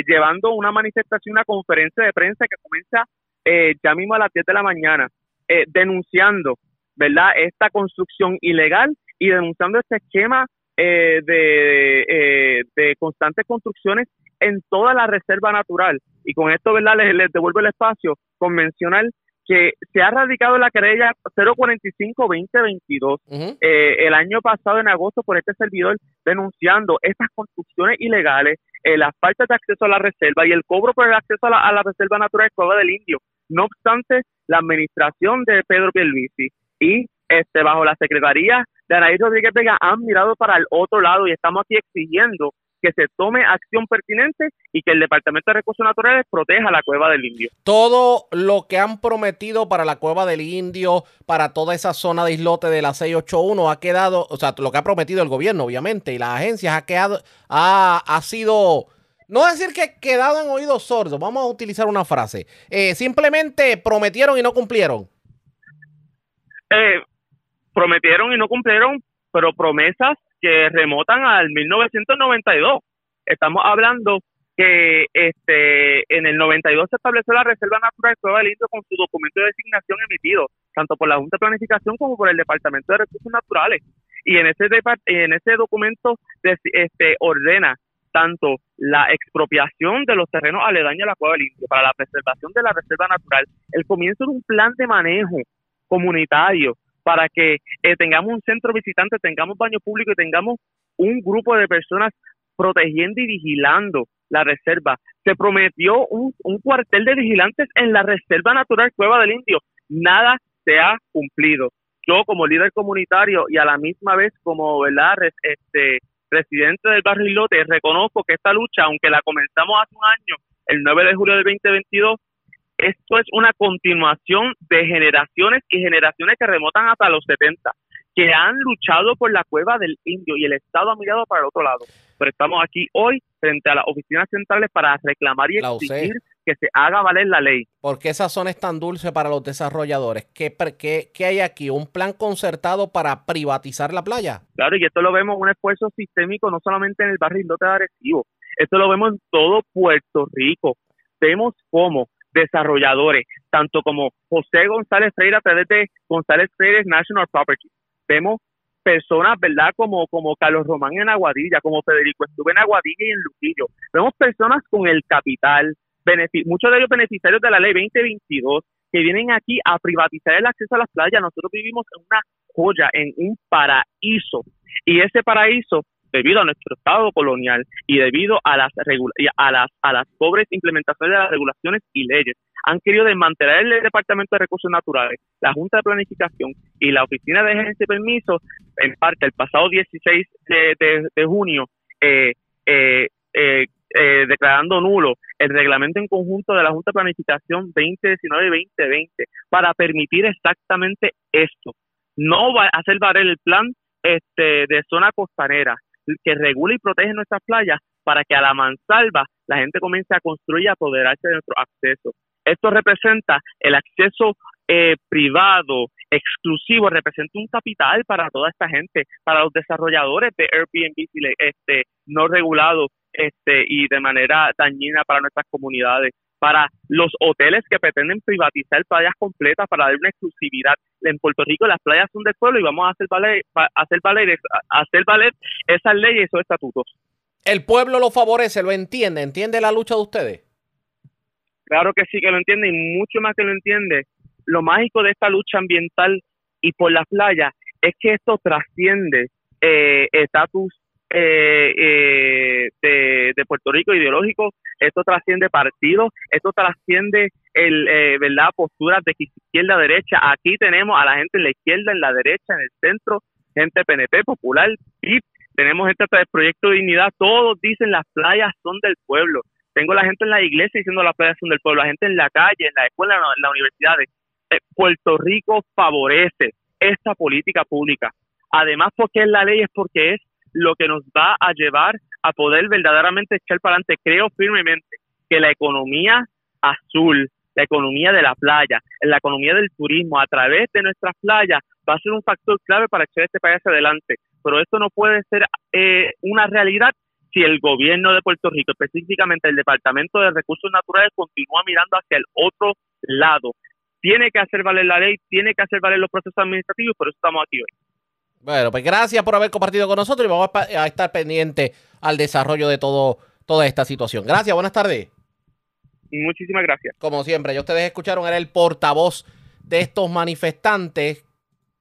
llevando una manifestación, una conferencia de prensa que comienza eh, ya mismo a las 10 de la mañana, eh, denunciando, ¿verdad?, esta construcción ilegal y denunciando este esquema eh, de, de constantes construcciones en toda la reserva natural. Y con esto, ¿verdad?, les, devuelvo el espacio convencional que se ha radicado la querella 045-2022 el año pasado en agosto por este servidor denunciando estas construcciones ilegales, las faltas de acceso a la reserva y el cobro por el acceso a la, a la reserva natural de Cueva del Indio. No obstante, la administración de Pedro Pierluisi y este bajo la secretaría de Anaí Rodríguez Vega han mirado para el otro lado y estamos aquí exigiendo que se tome acción pertinente y que el Departamento de Recursos Naturales proteja la cueva del Indio. Todo lo que han prometido para la cueva del Indio, para toda esa zona de islote de la 681 ha quedado, o sea, lo que ha prometido el gobierno, obviamente, y las agencias ha quedado, ha, ha sido no decir que quedado en oídos sordos, vamos a utilizar una frase. Eh, simplemente prometieron y no cumplieron. Eh, prometieron y no cumplieron, pero promesas que remotan al 1992. Estamos hablando que este en el 92 se estableció la Reserva Natural de Cueva del Indio con su documento de designación emitido tanto por la Junta de Planificación como por el Departamento de Recursos Naturales y en ese en ese documento este ordena tanto la expropiación de los terrenos aledaños a la cueva del Indio para la preservación de la reserva natural, el comienzo de un plan de manejo comunitario para que eh, tengamos un centro visitante, tengamos baño público y tengamos un grupo de personas protegiendo y vigilando la reserva. Se prometió un, cuartel de vigilantes en la Reserva Natural Cueva del Indio. Nada se ha cumplido. Yo como líder comunitario y a la misma vez como ¿verdad? este presidente del barrio Islote, reconozco que esta lucha, aunque la comenzamos hace un año, el 9 de julio del 2022, esto es una continuación de generaciones y generaciones que remotan hasta los 70, que han luchado por la cueva del indio y el Estado ha mirado para el otro lado. Pero estamos aquí hoy frente a las oficinas centrales para reclamar y exigir que se haga valer la ley. ¿Por qué esa zona es tan dulce para los desarrolladores? ¿Qué, qué- qué hay aquí? ¿Un plan concertado para privatizar la playa? Claro, y esto lo vemos un esfuerzo sistémico no solamente en el barrio Islote de Arecibo, esto lo vemos en todo Puerto Rico. Vemos cómo desarrolladores, tanto como José González Freire a través de González Freire National Property, vemos personas, ¿verdad? Como, como Carlos Román en Aguadilla, como Federico estuve en Aguadilla y en Luquillo. Vemos personas con el capital, muchos de ellos beneficiarios de la ley 2022, que vienen aquí a privatizar el acceso a las playas. Nosotros vivimos en una joya, en un paraíso. Y ese paraíso, debido a nuestro estado colonial y debido a las, a las, a las pobres implementaciones de las regulaciones y leyes, han querido desmantelar el Departamento de Recursos Naturales, la Junta de Planificación y la Oficina de Agencia y Permisos, en parte el pasado 16 de, de- de junio, eh, eh, eh, eh, declarando nulo el reglamento en conjunto de la Junta de Planificación 2019 y 2020 para permitir exactamente esto. No va a hacer valer el plan este, de zona costanera que regula y protege nuestras playas para que a la mansalva la gente comience a construir y apoderarse de nuestro acceso. Esto representa el acceso eh, privado, exclusivo, representa un capital para toda esta gente, para los desarrolladores de Airbnb este, no regulados este, y de manera dañina para nuestras comunidades, para los hoteles que pretenden privatizar playas completas para dar una exclusividad. En Puerto Rico las playas son del pueblo y vamos a hacer valer, va- hacer valer, hacer valer esas leyes y esos estatutos. El pueblo lo favorece, lo entiende, entiende la lucha de ustedes. Claro que sí que lo entiende y mucho más que lo entiende. Lo mágico de esta lucha ambiental y por las playas es que esto trasciende eh, estatus eh, eh, de, de Puerto Rico ideológico, esto trasciende partidos, esto trasciende el, eh, verdad posturas de izquierda derecha. Aquí tenemos a la gente en la izquierda, en la derecha, en el centro, gente PNP, popular, PIP, tenemos gente del Proyecto de Dignidad, todos dicen las playas son del pueblo tengo la gente en la iglesia diciendo las playas son del pueblo, la gente en la calle, en la escuela, en las universidades. Eh, Puerto Rico favorece esta política pública. Además, porque es la ley, es porque es lo que nos va a llevar a poder verdaderamente echar para adelante. Creo firmemente que la economía azul, la economía de la playa, la economía del turismo a través de nuestras playas va a ser un factor clave para echar este país hacia adelante. Pero esto no puede ser eh, una realidad si el gobierno de Puerto Rico, específicamente el Departamento de Recursos Naturales, continúa mirando hacia el otro lado. Tiene que hacer valer la ley, tiene que hacer valer los procesos administrativos, por eso estamos aquí hoy. Bueno, pues gracias por haber compartido con nosotros y vamos a, estar pendientes al desarrollo de todo, toda esta situación. Gracias, buenas tardes. Muchísimas gracias. Como siempre, ya ustedes escucharon, era el portavoz de estos manifestantes.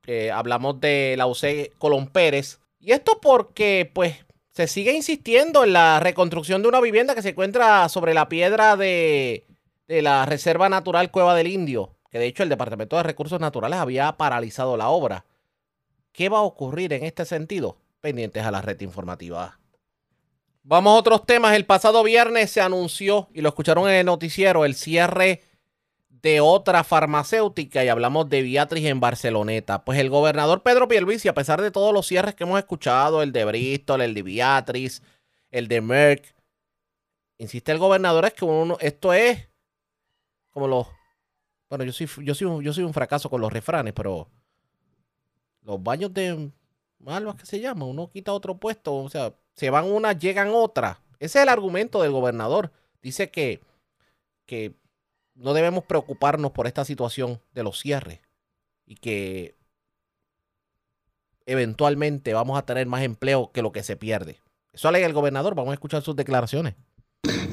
que hablamos de la UC Colón Pérez. Y esto porque, pues, se sigue insistiendo en la reconstrucción de una vivienda que se encuentra sobre la piedra de, de la Reserva Natural Cueva del Indio. Que de hecho el Departamento de Recursos Naturales había paralizado la obra. ¿Qué va a ocurrir en este sentido? Pendientes a la red informativa. Vamos a otros temas. El pasado viernes se anunció, y lo escucharon en el noticiero, el cierre de otra farmacéutica y hablamos de Beatriz en Barceloneta. Pues el gobernador Pedro Pierluisi, a pesar de todos los cierres que hemos escuchado, el de Bristol, el de Beatriz, el de Merck, insiste el gobernador es que uno, esto es como los... Bueno, yo soy, yo, soy yo soy un fracaso con los refranes, pero los baños de malvas que se llama, uno quita otro puesto, o sea, se van unas, llegan otras. Ese es el argumento del gobernador. Dice que, que no debemos preocuparnos por esta situación de los cierres y que eventualmente vamos a tener más empleo que lo que se pierde. Eso alega el gobernador. Vamos a escuchar sus declaraciones.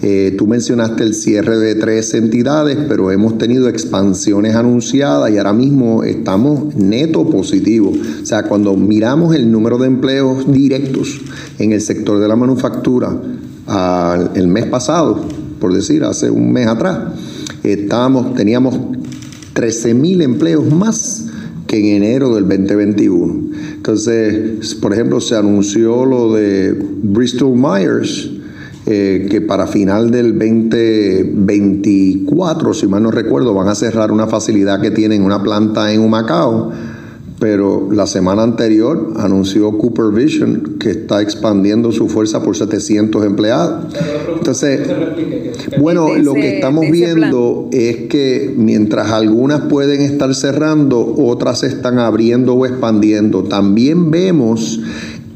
Eh, tú mencionaste el cierre de tres entidades, pero hemos tenido expansiones anunciadas y ahora mismo estamos neto positivos. O sea, cuando miramos el número de empleos directos en el sector de la manufactura el mes pasado, por decir, hace un mes atrás, estábamos, teníamos 13 mil empleos más que en enero del 2021. Entonces, por ejemplo, se anunció lo de Bristol Myers, eh, que para final del 2024, si mal no recuerdo, van a cerrar una facilidad que tienen, una planta en Humacao pero la semana anterior anunció Cooper Vision que está expandiendo su fuerza por 700 empleados. Entonces, bueno, lo que estamos viendo es que mientras algunas pueden estar cerrando, otras están abriendo o expandiendo. También vemos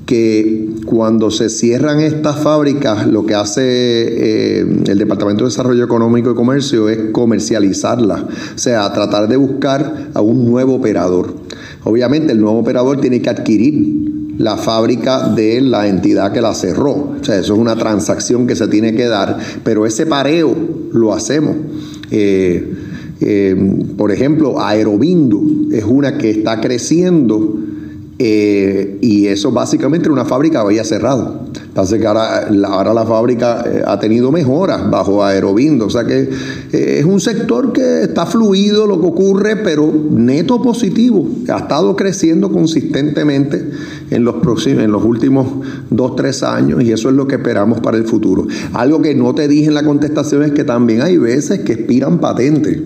que cuando se cierran estas fábricas, lo que hace eh, el Departamento de Desarrollo Económico y Comercio es comercializarlas, o sea, tratar de buscar a un nuevo operador. Obviamente el nuevo operador tiene que adquirir la fábrica de la entidad que la cerró. O sea, eso es una transacción que se tiene que dar, pero ese pareo lo hacemos. Eh, eh, por ejemplo, Aerobindo es una que está creciendo eh, y eso básicamente una fábrica había cerrado. Así que ahora, la fábrica eh, ha tenido mejoras bajo Aerobindo. O sea que eh, es un sector que está fluido lo que ocurre, pero neto positivo. Ha estado creciendo consistentemente en los, próximos, en los últimos dos, tres años y eso es lo que esperamos para el futuro. Algo que no te dije en la contestación es que también hay veces que expiran patentes.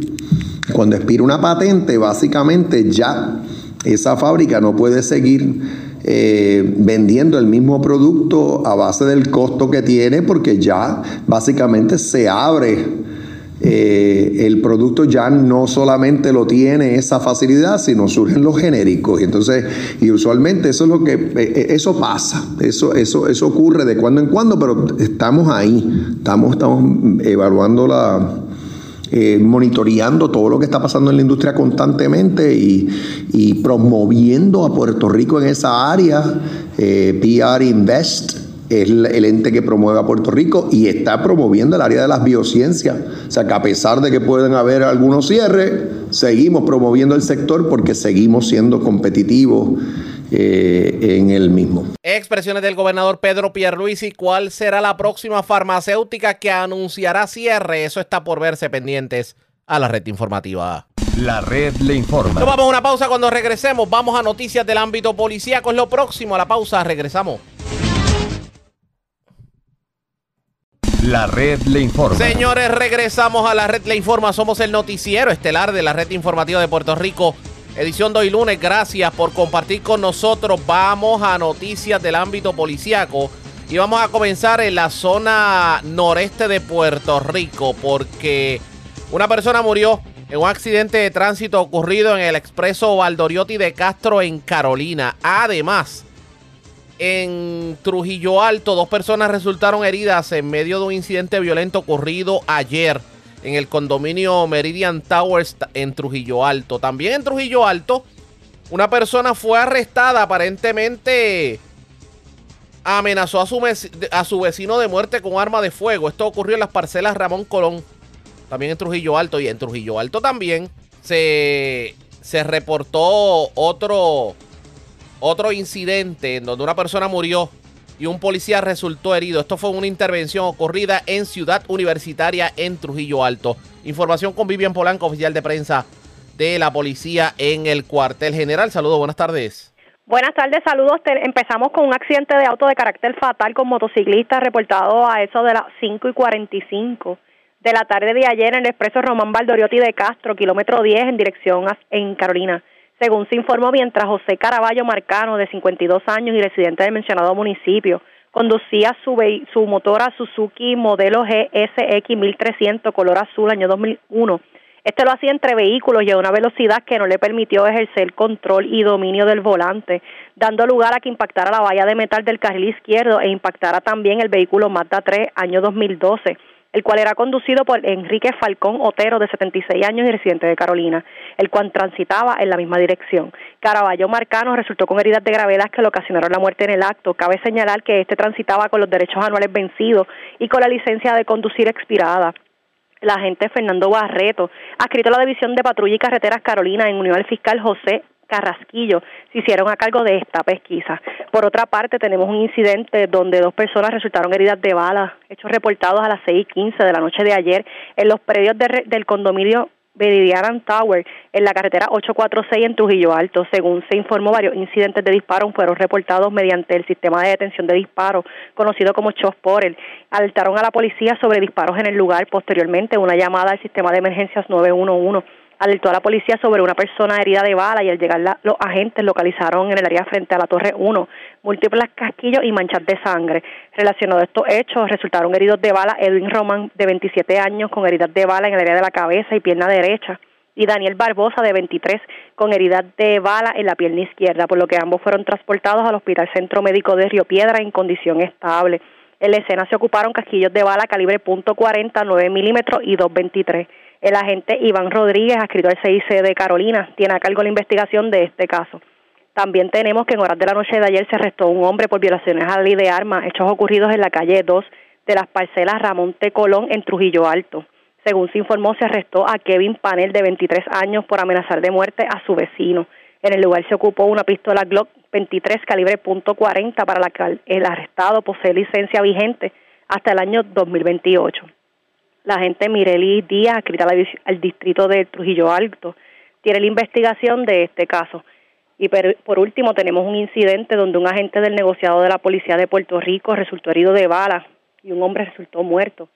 Cuando expira una patente, básicamente ya esa fábrica no puede seguir eh, vendiendo el mismo producto a base del costo que tiene porque ya básicamente se abre. Eh, el producto ya no solamente lo tiene esa facilidad, sino surgen los genéricos. Y entonces, y usualmente eso es lo que, eh, eso pasa, eso, eso, eso ocurre de cuando en cuando, pero estamos ahí, estamos, estamos evaluando la, eh, monitoreando todo lo que está pasando en la industria constantemente y, promoviendo a Puerto Rico en esa área. Eh, PR Invest es el, ente que promueve a Puerto Rico y está promoviendo el área de las biociencias. O sea que a pesar de que pueden haber algunos cierres, seguimos promoviendo el sector porque seguimos siendo competitivos eh, en el mismo. Expresiones del gobernador Pedro Pierluisi. ¿Cuál será la próxima farmacéutica que anunciará cierre? Eso está por verse pendientes a la red informativa. La red le informa. vamos a una pausa cuando regresemos. Vamos a noticias del ámbito policíaco. Es lo próximo a la pausa. Regresamos. La red le informa. Señores, regresamos a la red le informa. Somos el noticiero estelar de la red informativa de Puerto Rico edición de lunes. Gracias por compartir con nosotros. Vamos a noticias del ámbito policiaco y vamos a comenzar en la zona noreste de Puerto Rico porque una persona murió en un accidente de tránsito ocurrido en el expreso Valdoriotti de Castro en Carolina. Además, en Trujillo Alto, dos personas resultaron heridas en medio de un incidente violento ocurrido ayer en el condominio Meridian Towers en Trujillo Alto. También en Trujillo Alto, una persona fue arrestada aparentemente amenazó a su, a su vecino de muerte con arma de fuego. Esto ocurrió en las parcelas Ramón Colón, también en Trujillo Alto. Y en Trujillo Alto también se, se reportó otro, otro incidente en donde una persona murió y un policía resultó herido. Esto fue una intervención ocurrida en Ciudad Universitaria en Trujillo Alto. Información con Vivian Polanco, oficial de prensa de la policía en el cuartel general. Saludos, buenas tardes. Buenas tardes, saludos. Empezamos con un accidente de auto de carácter fatal con motociclistas reportado a eso de las 5 y 45 de la tarde de ayer en el expreso Román Valdoriotti de Castro, kilómetro 10 en dirección en Carolina. Según se informó, mientras José Caraballo Marcano, de 52 años y residente del mencionado municipio, conducía su, su motora Suzuki modelo GSX 1300 color azul año 2001. Este lo hacía entre vehículos y a una velocidad que no le permitió ejercer control y dominio del volante, dando lugar a que impactara la valla de metal del carril izquierdo e impactara también el vehículo Mazda 3 año 2012 el cual era conducido por Enrique Falcón Otero, de 76 años y residente de Carolina, el cual transitaba en la misma dirección. Caraballo Marcano resultó con heridas de gravedad que le ocasionaron la muerte en el acto. Cabe señalar que este transitaba con los derechos anuales vencidos y con la licencia de conducir expirada el agente Fernando Barreto, adscrito a la División de Patrulla y Carreteras Carolina en unión al fiscal José Carrasquillo se hicieron a cargo de esta pesquisa. Por otra parte, tenemos un incidente donde dos personas resultaron heridas de bala, hechos reportados a las seis y quince de la noche de ayer en los predios del condominio Veridiana Tower en la carretera 846 en Trujillo Alto. Según se informó, varios incidentes de disparo fueron reportados mediante el sistema de detención de disparos, conocido como Chosporel. Alertaron a la policía sobre disparos en el lugar. Posteriormente, una llamada al sistema de emergencias 911 alertó a la policía sobre una persona herida de bala y al llegar los agentes localizaron en el área frente a la Torre 1 múltiples casquillos y manchas de sangre. Relacionado a estos hechos, resultaron heridos de bala Edwin Roman, de 27 años, con heridas de bala en el área de la cabeza y pierna derecha, y Daniel Barbosa, de 23, con heridas de bala en la pierna izquierda, por lo que ambos fueron transportados al Hospital Centro Médico de Río Piedra en condición estable. En la escena se ocuparon casquillos de bala calibre .40, 9 milímetros y 223. El agente Iván Rodríguez, adscrito al CIC de Carolina, tiene a cargo la investigación de este caso. También tenemos que en horas de la noche de ayer se arrestó un hombre por violaciones a la ley de armas, hechos ocurridos en la calle 2 de las parcelas Ramón T. Colón en Trujillo Alto. Según se informó, se arrestó a Kevin Panel, de 23 años, por amenazar de muerte a su vecino. En el lugar se ocupó una pistola Glock 23 calibre .40 para la que el arrestado posee licencia vigente hasta el año 2028 la agente Mireli Díaz, escrita al distrito de Trujillo Alto, tiene la investigación de este caso. Y por último tenemos un incidente donde un agente del negociado de la Policía de Puerto Rico resultó herido de bala y un hombre resultó muerto.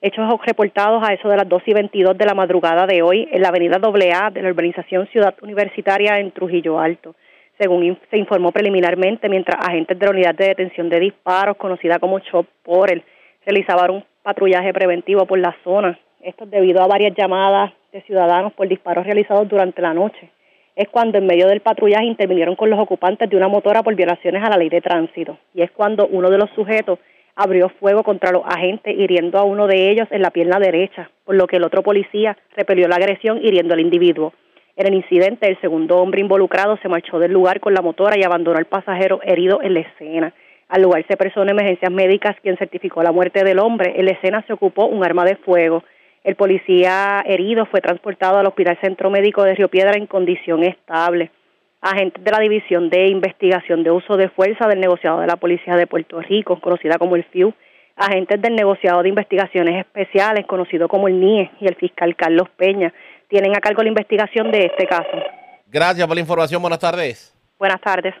Hechos reportados a eso de las 2 y 22 de la madrugada de hoy en la avenida AA de la urbanización Ciudad Universitaria en Trujillo Alto. Según se informó preliminarmente, mientras agentes de la Unidad de Detención de Disparos, conocida como CHOP por el, realizaban un patrullaje preventivo por la zona. Esto es debido a varias llamadas de ciudadanos por disparos realizados durante la noche. Es cuando en medio del patrullaje intervinieron con los ocupantes de una motora por violaciones a la ley de tránsito. Y es cuando uno de los sujetos abrió fuego contra los agentes, hiriendo a uno de ellos en la pierna derecha, por lo que el otro policía repelió la agresión hiriendo al individuo. En el incidente, el segundo hombre involucrado se marchó del lugar con la motora y abandonó al pasajero herido en la escena. Al lugar se en emergencias médicas quien certificó la muerte del hombre. En la escena se ocupó un arma de fuego. El policía herido fue transportado al Hospital Centro Médico de Río Piedra en condición estable. Agentes de la División de Investigación de Uso de Fuerza del Negociado de la Policía de Puerto Rico, conocida como el FIU, agentes del Negociado de Investigaciones Especiales, conocido como el NIE, y el fiscal Carlos Peña, tienen a cargo la investigación de este caso. Gracias por la información. Buenas tardes. Buenas tardes.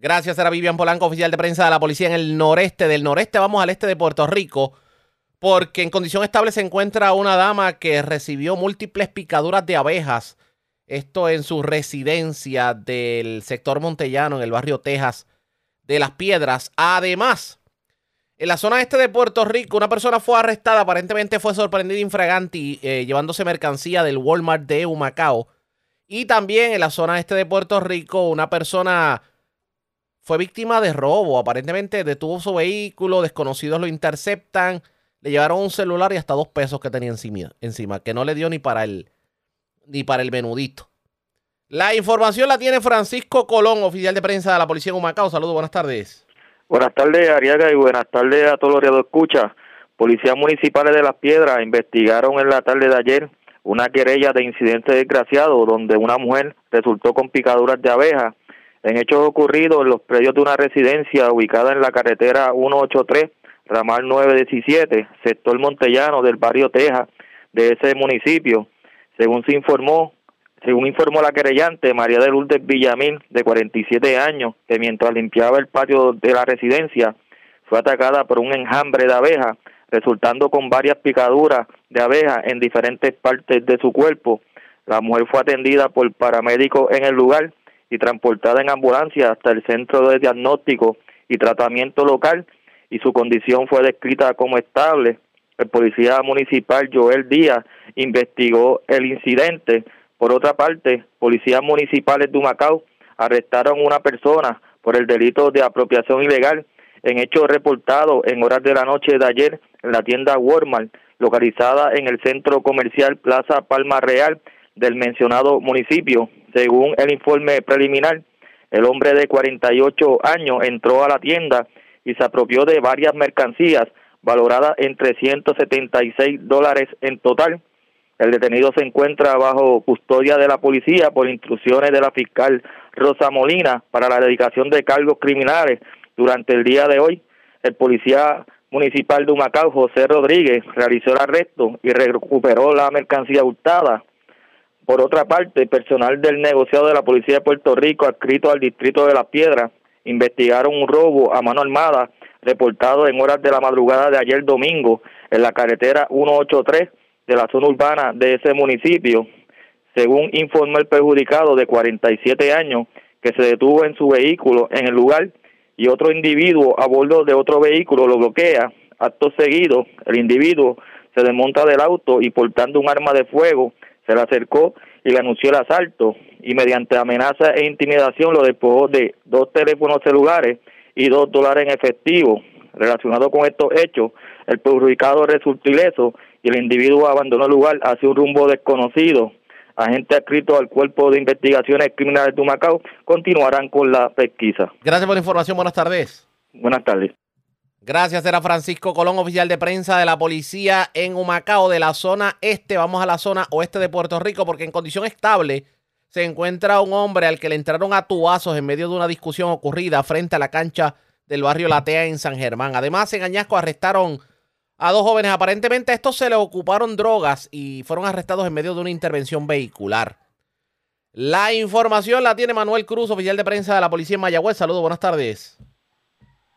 Gracias, era Vivian Polanco, oficial de prensa de la policía en el noreste. Del noreste vamos al este de Puerto Rico, porque en condición estable se encuentra una dama que recibió múltiples picaduras de abejas. Esto en su residencia del sector montellano, en el barrio Texas de Las Piedras. Además, en la zona este de Puerto Rico, una persona fue arrestada, aparentemente fue sorprendida infraganti eh, llevándose mercancía del Walmart de Humacao. Y también en la zona este de Puerto Rico, una persona fue víctima de robo. Aparentemente detuvo su vehículo, desconocidos lo interceptan, le llevaron un celular y hasta dos pesos que tenía encima, encima que no le dio ni para el, ni para el menudito. La información la tiene Francisco Colón, oficial de prensa de la Policía en Humacao. Saludos, buenas tardes. Buenas tardes, Ariaga, y buenas tardes a todos los que escucha. Policías municipales de Las Piedras investigaron en la tarde de ayer una querella de incidente desgraciado donde una mujer resultó con picaduras de abeja en hechos ocurridos en los predios de una residencia ubicada en la carretera 183, ramal 917, sector montellano del barrio Teja de ese municipio. Según se informó, según informó la querellante María de Lourdes Villamil, de 47 años, que mientras limpiaba el patio de la residencia fue atacada por un enjambre de abejas, resultando con varias picaduras de abejas en diferentes partes de su cuerpo. La mujer fue atendida por paramédicos en el lugar y transportada en ambulancia hasta el centro de diagnóstico y tratamiento local y su condición fue descrita como estable. El policía municipal Joel Díaz investigó el incidente. Por otra parte, policías municipales de Humacao arrestaron a una persona por el delito de apropiación ilegal en hechos reportados en horas de la noche de ayer en la tienda Walmart. localizada en el centro comercial Plaza Palma Real del mencionado municipio. Según el informe preliminar, el hombre de 48 años entró a la tienda y se apropió de varias mercancías valoradas en 376 dólares en total. El detenido se encuentra bajo custodia de la policía por instrucciones de la fiscal Rosa Molina para la dedicación de cargos criminales. Durante el día de hoy, el policía municipal de Humacao, José Rodríguez, realizó el arresto y recuperó la mercancía hurtada. Por otra parte, el personal del negociado de la Policía de Puerto Rico, adscrito al Distrito de la Piedra, investigaron un robo a mano armada reportado en horas de la madrugada de ayer domingo en la carretera 183 de la zona urbana de ese municipio. Según informó el perjudicado de 47 años, que se detuvo en su vehículo en el lugar y otro individuo a bordo de otro vehículo lo bloquea. Acto seguido, el individuo se desmonta del auto y portando un arma de fuego se le acercó y le anunció el asalto y mediante amenaza e intimidación lo despojó de dos teléfonos celulares y dos dólares en efectivo. Relacionado con estos hechos, el perjudicado resultó ileso y el individuo abandonó el lugar hacia un rumbo desconocido. Agentes adscritos al Cuerpo de Investigaciones Criminales de Humacao continuarán con la pesquisa. Gracias por la información. Buenas tardes. Buenas tardes. Gracias, era Francisco Colón, oficial de prensa de la policía en Humacao, de la zona este. Vamos a la zona oeste de Puerto Rico, porque en condición estable se encuentra un hombre al que le entraron a tubazos en medio de una discusión ocurrida frente a la cancha del barrio Latea en San Germán. Además, en Añasco arrestaron a dos jóvenes. Aparentemente, a estos se les ocuparon drogas y fueron arrestados en medio de una intervención vehicular. La información la tiene Manuel Cruz, oficial de prensa de la policía en Mayagüez. Saludos, buenas tardes.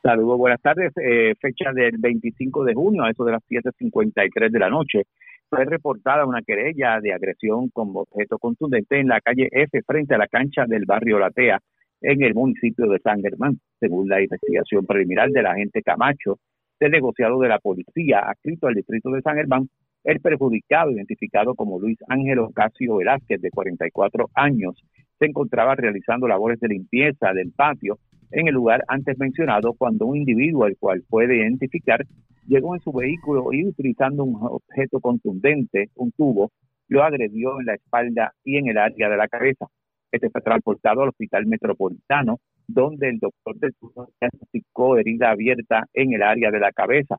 Saludos, buenas tardes. Eh, fecha del 25 de junio, a eso de las 7.53 de la noche, fue reportada una querella de agresión con objeto contundente en la calle F frente a la cancha del barrio Latea en el municipio de San Germán. Según la investigación preliminar del agente Camacho, del negociado de la policía adscrito al distrito de San Germán, el perjudicado, identificado como Luis Ángel Ocasio Velázquez, de 44 años, se encontraba realizando labores de limpieza del patio en el lugar antes mencionado cuando un individuo al cual puede identificar llegó en su vehículo y utilizando un objeto contundente, un tubo, lo agredió en la espalda y en el área de la cabeza. Este fue transportado al Hospital Metropolitano, donde el doctor del turno diagnosticó herida abierta en el área de la cabeza.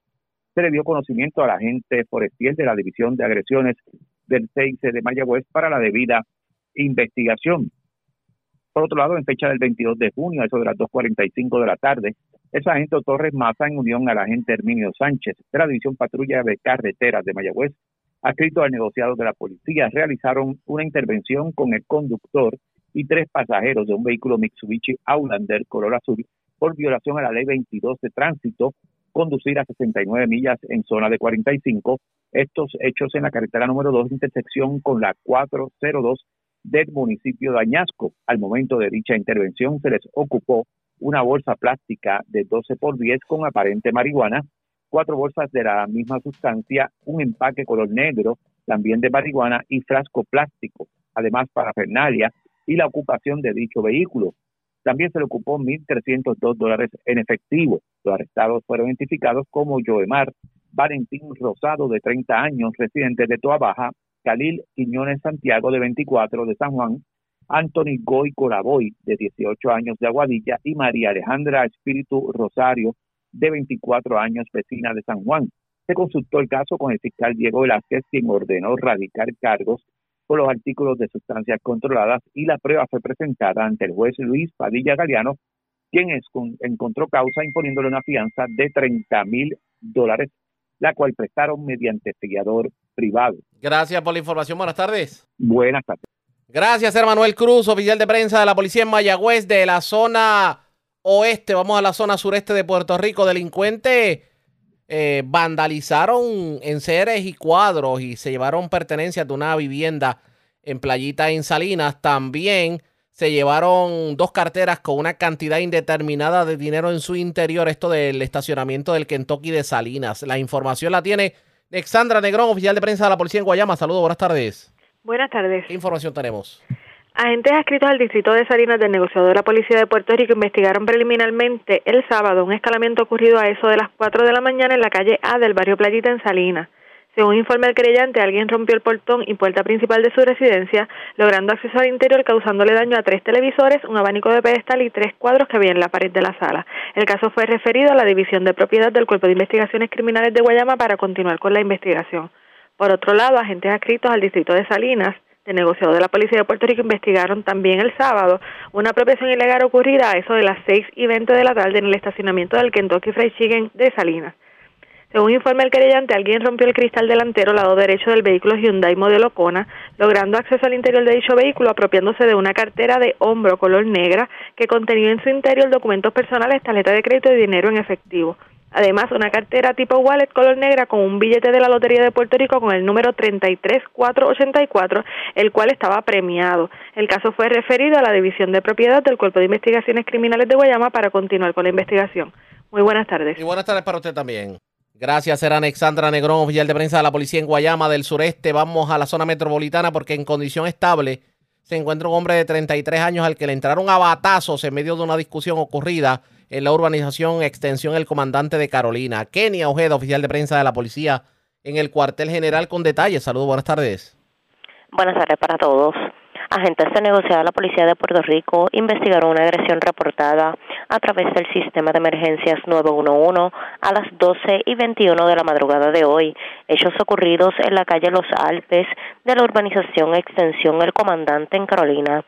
Se le dio conocimiento a la agente forestal de la División de Agresiones del 6 de Mayagüez para la debida investigación. Por otro lado, en fecha del 22 de junio, a eso de las 2.45 de la tarde, el sargento Torres Maza, en unión al agente Herminio Sánchez de la División Patrulla de Carreteras de Mayagüez, adscrito al negociado de la policía, realizaron una intervención con el conductor y tres pasajeros de un vehículo Mitsubishi Outlander color azul por violación a la ley 22 de tránsito, conducir a 69 millas en zona de 45. Estos hechos en la carretera número 2, intersección con la 402 del municipio de Añasco. Al momento de dicha intervención se les ocupó una bolsa plástica de 12 por 10 con aparente marihuana, cuatro bolsas de la misma sustancia, un empaque color negro también de marihuana y frasco plástico, además para Fernalia y la ocupación de dicho vehículo. También se le ocupó 1.302 dólares en efectivo. Los arrestados fueron identificados como Joemar Valentín Rosado, de 30 años, residente de Toa Baja, Calil Quiñones Santiago, de 24, de San Juan, Anthony Goy Colaboy, de 18 años, de Aguadilla, y María Alejandra Espíritu Rosario, de 24 años, vecina de San Juan. Se consultó el caso con el fiscal Diego Velázquez, quien ordenó radicar cargos por los artículos de sustancias controladas y la prueba fue presentada ante el juez Luis Padilla Galeano, quien encontró causa imponiéndole una fianza de 30 mil dólares, la cual prestaron mediante fiador privado. Gracias por la información. Buenas tardes. Buenas tardes. Gracias, Manuel Cruz, oficial de prensa de la policía en Mayagüez, de la zona oeste. Vamos a la zona sureste de Puerto Rico. Delincuentes eh, vandalizaron enseres y cuadros y se llevaron pertenencias de una vivienda en Playita en Salinas. También se llevaron dos carteras con una cantidad indeterminada de dinero en su interior. Esto del estacionamiento del Kentucky de Salinas. La información la tiene Alexandra Negrón, oficial de prensa de la policía en Guayama. Saludos, buenas tardes. Buenas tardes. ¿Qué información tenemos? Agentes adscritos al distrito de Salinas del negociador de la Policía de Puerto Rico investigaron preliminarmente el sábado un escalamiento ocurrido a eso de las 4 de la mañana en la calle A del barrio Playita en Salinas. Según informa el creyente, alguien rompió el portón y puerta principal de su residencia, logrando acceso al interior, causándole daño a tres televisores, un abanico de pedestal y tres cuadros que había en la pared de la sala. El caso fue referido a la División de Propiedad del Cuerpo de Investigaciones Criminales de Guayama para continuar con la investigación. Por otro lado, agentes adscritos al distrito de Salinas, de negociado de la Policía de Puerto Rico, investigaron también el sábado una apropiación ilegal ocurrida a eso de las 6 y 20 de la tarde en el estacionamiento del Kentucky Fried Chicken de Salinas. Según informa el querellante, alguien rompió el cristal delantero lado derecho del vehículo Hyundai modelo Kona, logrando acceso al interior de dicho vehículo apropiándose de una cartera de hombro color negra que contenía en su interior documentos personales, tarjeta de crédito y dinero en efectivo. Además, una cartera tipo wallet color negra con un billete de la Lotería de Puerto Rico con el número 33484, el cual estaba premiado. El caso fue referido a la División de Propiedad del Cuerpo de Investigaciones Criminales de Guayama para continuar con la investigación. Muy buenas tardes. Y buenas tardes para usted también. Gracias, era Alexandra Negrón, oficial de prensa de la policía en Guayama del sureste. Vamos a la zona metropolitana porque en condición estable se encuentra un hombre de 33 años al que le entraron a batazos en medio de una discusión ocurrida en la urbanización Extensión El Comandante de Carolina. Kenia Ojeda, oficial de prensa de la policía en el cuartel general con detalles. Saludos, buenas tardes. Buenas tardes para todos. Agentes de negociado de la Policía de Puerto Rico investigaron una agresión reportada a través del sistema de emergencias 911 a las 12 y 21 de la madrugada de hoy. Hechos ocurridos en la calle Los Alpes de la urbanización Extensión El Comandante en Carolina.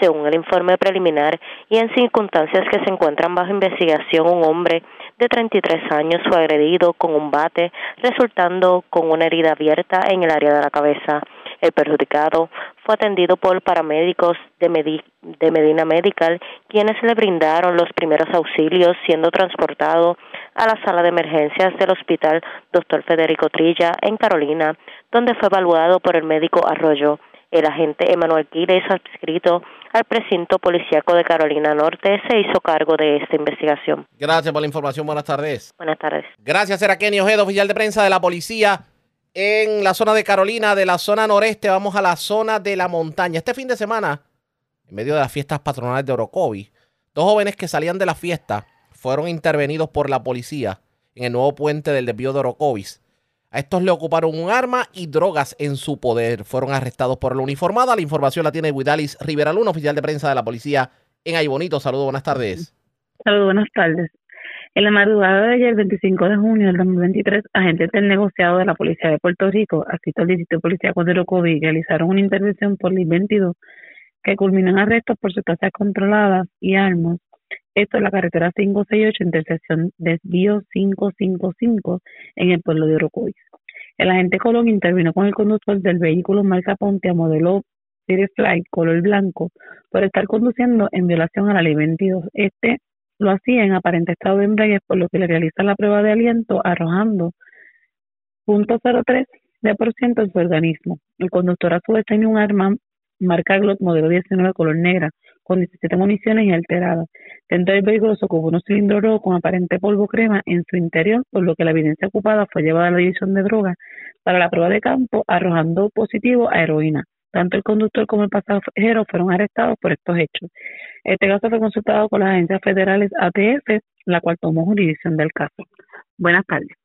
Según el informe preliminar y en circunstancias que se encuentran bajo investigación, un hombre de 33 años fue agredido con un bate, resultando con una herida abierta en el área de la cabeza. El perjudicado fue atendido por paramédicos de, Medina Medical, quienes le brindaron los primeros auxilios, siendo transportado a la sala de emergencias del Hospital Dr. Federico Trilla en Carolina, donde fue evaluado por el médico Arroyo. El agente Emanuel Quiles, adscrito al precinto policíaco de Carolina Norte, se hizo cargo de esta investigación. Gracias por la información. Buenas tardes. Buenas tardes. Gracias, era Kenny Ojeda, oficial de prensa de la policía en la zona de Carolina, de la zona noreste, vamos a la zona de la montaña. Este fin de semana, en medio de las fiestas patronales de Orocovi, dos jóvenes que salían de la fiesta fueron intervenidos por la policía en el nuevo puente del desvío de Orocovis. A estos le ocuparon un arma y drogas en su poder. Fueron arrestados por la uniformada. La información la tiene Guidalis Rivera Luna, oficial de prensa de la policía en Aybonito. Saludos, buenas tardes. Saludos, buenas tardes. En la madrugada de ayer, 25 de junio del 2023, agentes del negociado de la Policía de Puerto Rico, adscrito al Distrito de Policía realizaron una intervención por ley 22 que culminó en arrestos por sustancias controladas y armas. Esto es la carretera 568, intersección desvío 555 en el pueblo de Orocovi. El agente Colón intervino con el conductor del vehículo marca Ponte a modelo Series Fly color blanco por estar conduciendo en violación a la ley 22. Este lo hacía en aparente estado de embriaguez, por lo que le realiza la prueba de aliento arrojando 0.03 de su organismo. El conductor a su vez tenía un arma marca Glock modelo 19 color negra con 17 municiones y alterada. Dentro del vehículo se ocupó un cilindro rojo con aparente polvo crema en su interior, por lo que la evidencia ocupada fue llevada a la división de drogas para la prueba de campo, arrojando positivo a heroína. Tanto el conductor como el pasajero fueron arrestados por estos hechos. Este caso fue consultado con las agencias federales ATF, la cual tomó jurisdicción del caso. Buenas tardes.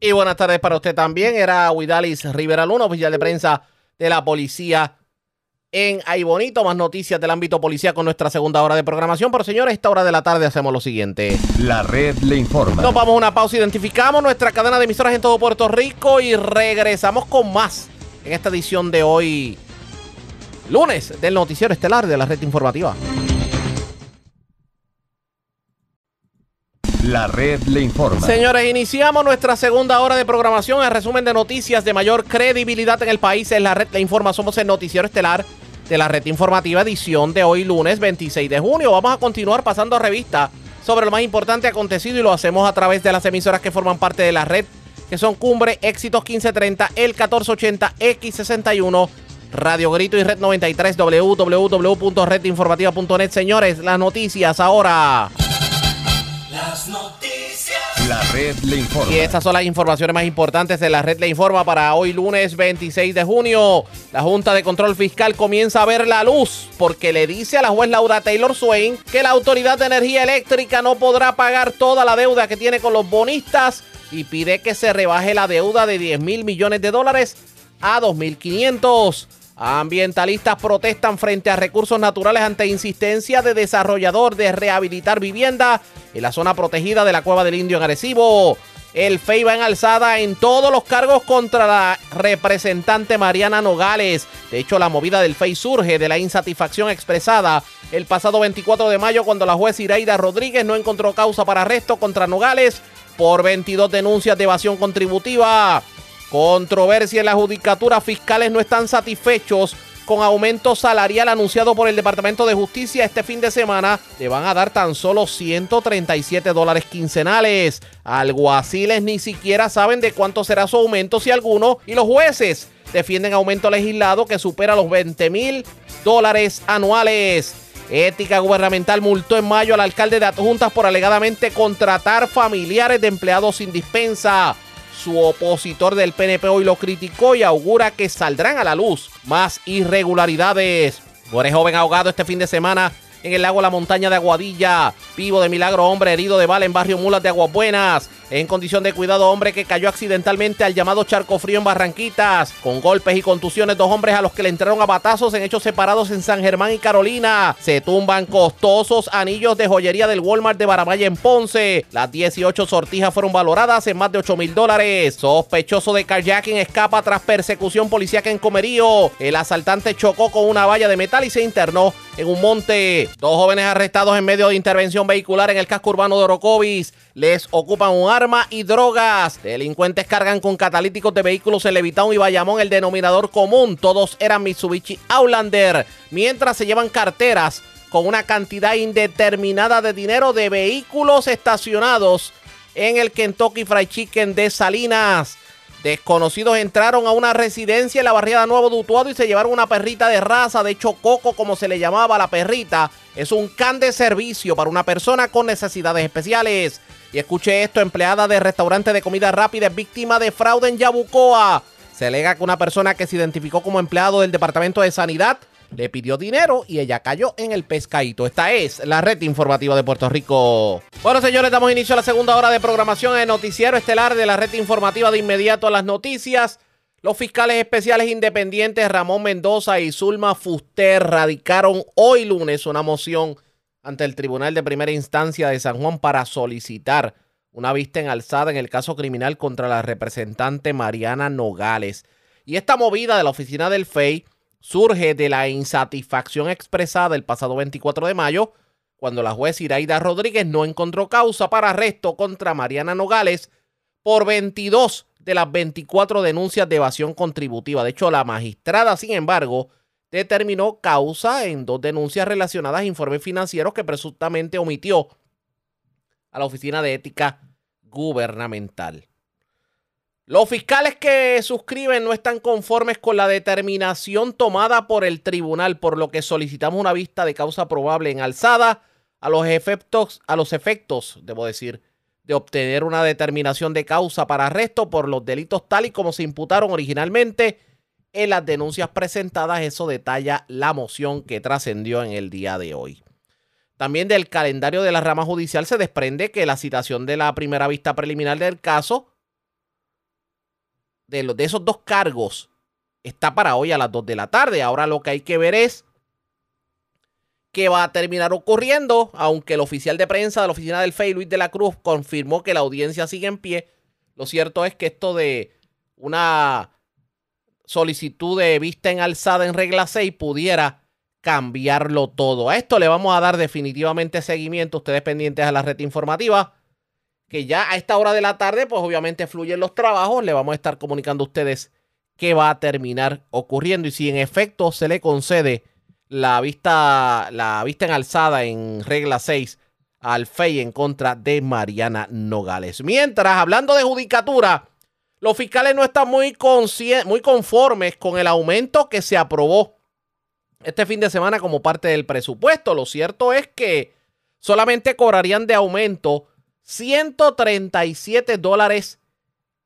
Y buenas tardes para usted también. Era Huidalis Rivera Luna, oficial de prensa de la policía en Ay Bonito. Más noticias del ámbito policía con nuestra segunda hora de programación. Pero señores, esta hora de la tarde hacemos lo siguiente. La red le informa. Nos vamos a una pausa, identificamos nuestra cadena de emisoras en todo Puerto Rico y regresamos con más en esta edición de hoy, lunes, del Noticiero Estelar de la Red Informativa. La red le informa. Señores, iniciamos nuestra segunda hora de programación. El resumen de noticias de mayor credibilidad en el país es la red le informa. Somos el Noticiero Estelar de la Red Informativa, edición de hoy, lunes 26 de junio. Vamos a continuar pasando revista sobre lo más importante acontecido y lo hacemos a través de las emisoras que forman parte de la red que son Cumbre, Éxitos 1530, El 1480, X61, Radio Grito y Red 93, www.redinformativa.net. Señores, las noticias ahora. Las noticias. La red le informa. Y estas son las informaciones más importantes de la red le informa para hoy lunes 26 de junio. La Junta de Control Fiscal comienza a ver la luz porque le dice a la juez Laura Taylor Swain que la Autoridad de Energía Eléctrica no podrá pagar toda la deuda que tiene con los bonistas y pide que se rebaje la deuda de 10 mil millones de dólares a 2.500. Ambientalistas protestan frente a recursos naturales ante insistencia de desarrollador de rehabilitar vivienda en la zona protegida de la Cueva del Indio en. El FEI va en alzada en todos los cargos contra la representante Mariana Nogales. De hecho, la movida del FEI surge de la insatisfacción expresada el pasado 24 de mayo cuando la juez Iraida Rodríguez no encontró causa para arresto contra Nogales por 22 denuncias de evasión contributiva. Controversia en la judicatura. Fiscales no están satisfechos con aumento salarial anunciado por el Departamento de Justicia este fin de semana, le van a dar tan solo 137 dólares quincenales. Alguaciles ni siquiera saben de cuánto será su aumento, si alguno, y los jueces defienden aumento legislado que supera los 20 mil dólares anuales. Ética Gubernamental multó en mayo al alcalde de Adjuntas por alegadamente contratar familiares de empleados sin dispensa. Su opositor del PNP hoy lo criticó y augura que saldrán a la luz más irregularidades. Muere joven ahogado este fin de semana en el lago La Montaña de Aguadilla. Vivo de milagro, hombre herido de bala en barrio Mulas de Aguas Buenas. En condición de cuidado, hombre que cayó accidentalmente al llamado charco frío en Barranquitas. Con golpes y contusiones, dos hombres a los que le entraron a batazos en hechos separados en San Germán y Carolina. Se tumban costosos anillos de joyería del Walmart de Baramaya en Ponce. Las 18 sortijas fueron valoradas en más de 8 mil dólares. Sospechoso de carjacking escapa tras persecución policíaca en Comerío. El asaltante chocó con una valla de metal y se internó en un monte. Dos jóvenes arrestados en medio de intervención vehicular en el casco urbano de Orocovis. Les ocupan un arma y drogas. Delincuentes cargan con catalíticos de vehículos en Levitown y Bayamón el denominador común. Todos eran Mitsubishi Outlander. Mientras se llevan carteras con una cantidad indeterminada de dinero de vehículos estacionados en el Kentucky Fried Chicken de Salinas. Desconocidos entraron a una residencia en la barriada Nuevo Dutuado y se llevaron una perrita de raza, de hecho Coco como se le llamaba la perrita. Es un can de servicio para una persona con necesidades especiales. Y escuche esto, empleada de restaurante de comida rápida es víctima de fraude en Yabucoa. Se alega que una persona que se identificó como empleado del Departamento de Sanidad le pidió dinero y ella cayó en el pescadito. Esta es la red informativa de Puerto Rico. Bueno, señores, damos inicio a la segunda hora de programación en noticiero estelar de la red informativa de inmediato a las noticias. Los fiscales especiales independientes Ramón Mendoza y Zulma Fuster radicaron hoy lunes una moción ante el Tribunal de Primera Instancia de San Juan para solicitar una vista en alzada en el caso criminal contra la representante Mariana Nogales. Y esta movida de la oficina del FEI surge de la insatisfacción expresada el pasado 24 de mayo, cuando la juez Iraida Rodríguez no encontró causa para arresto contra Mariana Nogales por 22 de las 24 denuncias de evasión contributiva. De hecho, la magistrada, sin embargo, determinó causa en dos denuncias relacionadas a informes financieros que presuntamente omitió a la Oficina de Ética Gubernamental. Los fiscales que suscriben no están conformes con la determinación tomada por el tribunal, por lo que solicitamos una vista de causa probable en alzada a los efectos, a los efectos, debo decir, de obtener una determinación de causa para arresto por los delitos tal y como se imputaron originalmente en las denuncias presentadas. Eso detalla la moción que trascendió en el día de hoy. También del calendario de la rama judicial se desprende que la citación de la primera vista preliminar del caso, de, los, de esos dos cargos, está para hoy a las 2 de la tarde. Ahora lo que hay que ver es qué va a terminar ocurriendo, aunque el oficial de prensa de la oficina del FEI, Luis de la Cruz, confirmó que la audiencia sigue en pie. Lo cierto es que esto de una solicitud de vista en alzada en regla 6 pudiera cambiarlo todo. A esto le vamos a dar definitivamente seguimiento, ustedes pendientes a la red informativa, que ya a esta hora de la tarde, pues obviamente fluyen los trabajos, le vamos a estar comunicando a ustedes qué va a terminar ocurriendo y si en efecto se le concede la vista, la vista en alzada en regla 6 al FEI en contra de Mariana Nogales. Mientras, hablando de judicatura, los fiscales no están muy, muy conformes con el aumento que se aprobó este fin de semana como parte del presupuesto. Lo cierto es que solamente cobrarían de aumento 137 dólares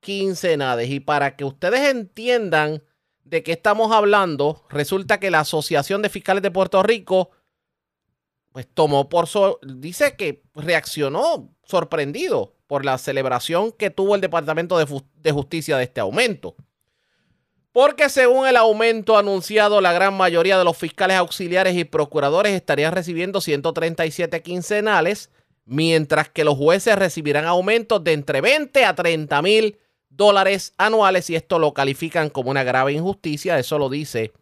quincenales. Y para que ustedes entiendan de qué estamos hablando, resulta que la Asociación de Fiscales de Puerto Rico, pues tomó por... dice que reaccionó sorprendido por la celebración que tuvo el Departamento de, de Justicia de este aumento. Porque según el aumento anunciado, la gran mayoría de los fiscales auxiliares y procuradores estarían recibiendo 137 quincenales, mientras que los jueces recibirán aumentos de entre 20 a 30 mil dólares anuales y esto lo califican como una grave injusticia. Eso lo dice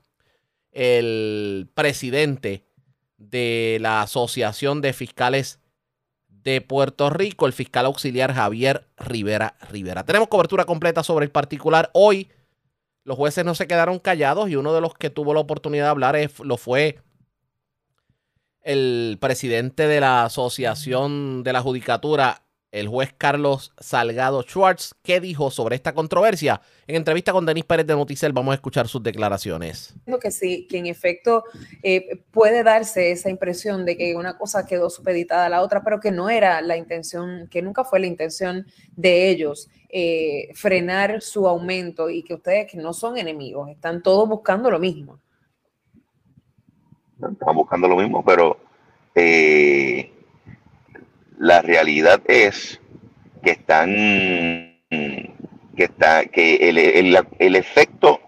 el presidente de la Asociación de Fiscales de Puerto Rico, el fiscal auxiliar Javier Rivera Rivera. Tenemos cobertura completa sobre el particular. Hoy los jueces no se quedaron callados y uno de los que tuvo la oportunidad de hablar lo fue el presidente de la Asociación de la Judicatura, el juez Carlos Salgado Schwartz. ¿Qué dijo sobre esta controversia? En entrevista con Denis Pérez de Noticel vamos a escuchar sus declaraciones. Que sí, que en efecto eh, puede darse esa impresión de que una cosa quedó supeditada a la otra, pero que no era la intención, que nunca fue la intención de ellos eh, frenar su aumento y que ustedes que no son enemigos, están todos buscando lo mismo. Están buscando lo mismo, pero eh, la realidad es que están que está que el, el- el efecto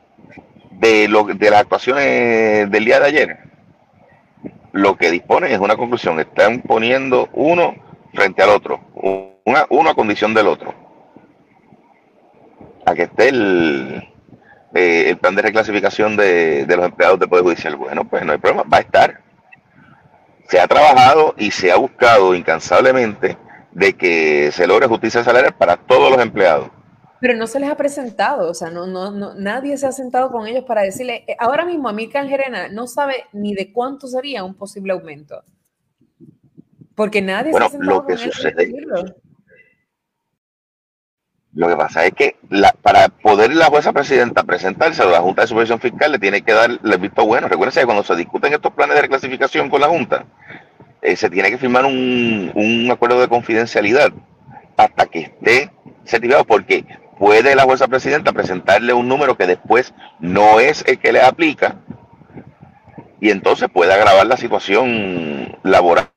de lo de las actuaciones del día de ayer lo que dispone es una conclusión. Están poniendo uno frente al otro una, uno a condición del otro. A que esté el eh, el plan de reclasificación de, de los empleados del Poder Judicial. Bueno, pues no hay problema, va a estar. Se ha trabajado y se ha buscado incansablemente de que se logre justicia salarial para todos los empleados. Pero no se les ha presentado, o sea, no, no, no, nadie se ha sentado con ellos para decirle, eh, ahora mismo Amílcar Gerena no sabe ni de cuánto sería un posible aumento. Porque nadie Bueno, se ha sentado lo que con sucede-. Lo que pasa es que para poder la jueza presidenta presentarse a la Junta de Supervisión Fiscal le tiene que dar el visto bueno. Recuérdense que cuando se discuten estos planes de reclasificación con la Junta, eh, se tiene que firmar un, un acuerdo de confidencialidad hasta que esté certificado, porque puede la jueza presidenta presentarle un número que después no es el que le aplica y entonces puede agravar la situación laboral.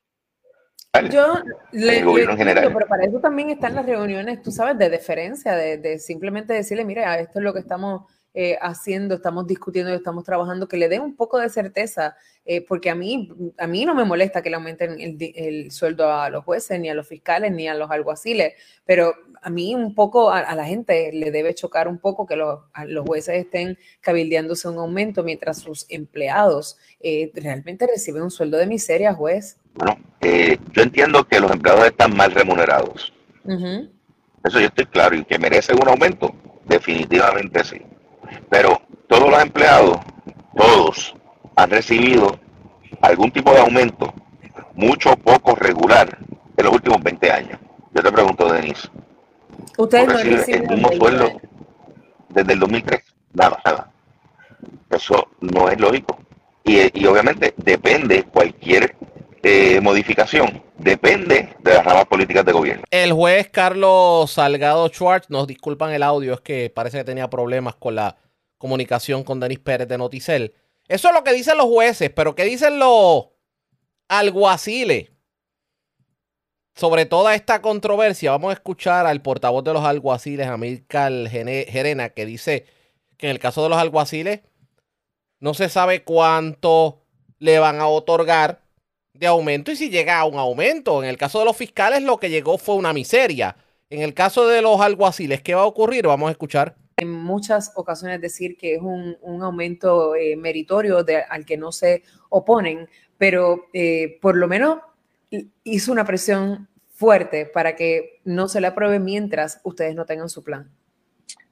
Yo le, el gobierno le en general. pero para eso también están las reuniones, tú sabes, de deferencia, de, de simplemente decirle, mira, esto es lo que estamos eh, haciendo, estamos discutiendo, estamos trabajando, que le den un poco de certeza, eh, porque a mí, a mí no me molesta que le aumenten el, el sueldo a los jueces, ni a los fiscales, ni a los alguaciles, pero a mí un poco, a, a la gente le debe chocar un poco que los, a los jueces estén cabildeándose un aumento mientras sus empleados eh, realmente reciben un sueldo de miseria, juez. Eh, yo entiendo que los empleados están mal remunerados. Eso yo estoy claro y que merecen un aumento, definitivamente sí. Pero todos los empleados, todos, han recibido algún tipo de aumento, mucho o poco regular, en los últimos 20 años. Yo te pregunto, Denise, Ustedes ¿tú no recibes el reciben mismo el- sueldo desde el 2003? Nada, nada. Eso no es lógico. Y, y obviamente depende cualquier eh, modificación, depende de las ramas políticas de gobierno. El juez Carlos Salgado Schwartz, nos disculpan el audio, es que parece que tenía problemas con la comunicación con Denis Pérez de Noticel. Eso es lo que dicen los jueces, pero ¿qué dicen los alguaciles sobre toda esta controversia? Vamos a escuchar al portavoz de los alguaciles, Amílcar Gerena, que dice que en el caso de los alguaciles no se sabe cuánto le van a otorgar de aumento y si llega a un aumento. En el caso de los fiscales lo que llegó fue una miseria. En el caso de los alguaciles, ¿qué va a ocurrir? Vamos a escuchar. en muchas ocasiones decir que es un, un aumento eh, meritorio de- al que no se oponen, pero eh, por lo menos hizo una presión fuerte para que no se le apruebe mientras ustedes no tengan su plan.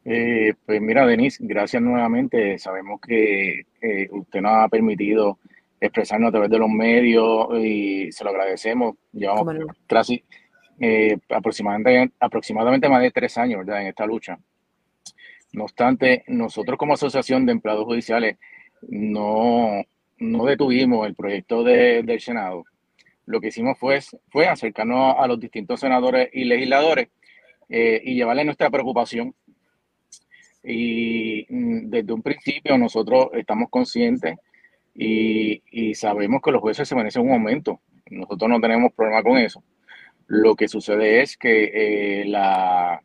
Eh, pues mira, Denise, gracias nuevamente. Sabemos que eh, usted nos ha permitido expresarnos a través de los medios y se lo agradecemos. Llevamos no. casi eh, aproximadamente, aproximadamente más de tres años ¿verdad? en esta lucha. No obstante, nosotros como Asociación de Empleados Judiciales no, no detuvimos el proyecto de- del Senado. Lo que hicimos fue, fue acercarnos a los distintos senadores y legisladores eh, y llevarles nuestra preocupación y mm, desde un principio nosotros estamos conscientes y, sabemos que los jueces se merecen un aumento. Nosotros no tenemos problema con eso. Lo que sucede es que eh, la,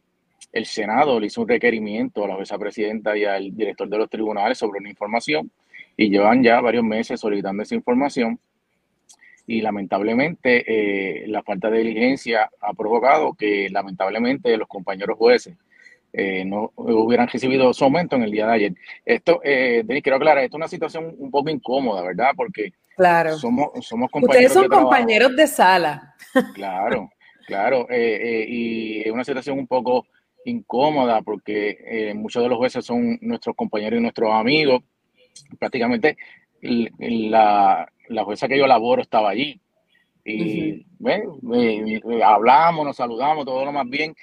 el Senado le hizo un requerimiento a la jueza presidenta y al director de los tribunales sobre una información y llevan ya varios meses solicitando esa información y lamentablemente eh, la falta de diligencia ha provocado que lamentablemente los compañeros jueces eh, no hubieran recibido su aumento en el día de ayer. Esto, eh, Denis, quiero aclarar, esto es una situación un poco incómoda, ¿verdad? Porque claro. somos, somos compañeros. Ustedes son compañeros de sala. Claro, claro. Eh, y es una situación un poco incómoda porque muchos de los jueces son nuestros compañeros y nuestros amigos. Prácticamente la, la jueza que yo laboro estaba allí. Y hablamos, nos saludamos, todo lo más bien.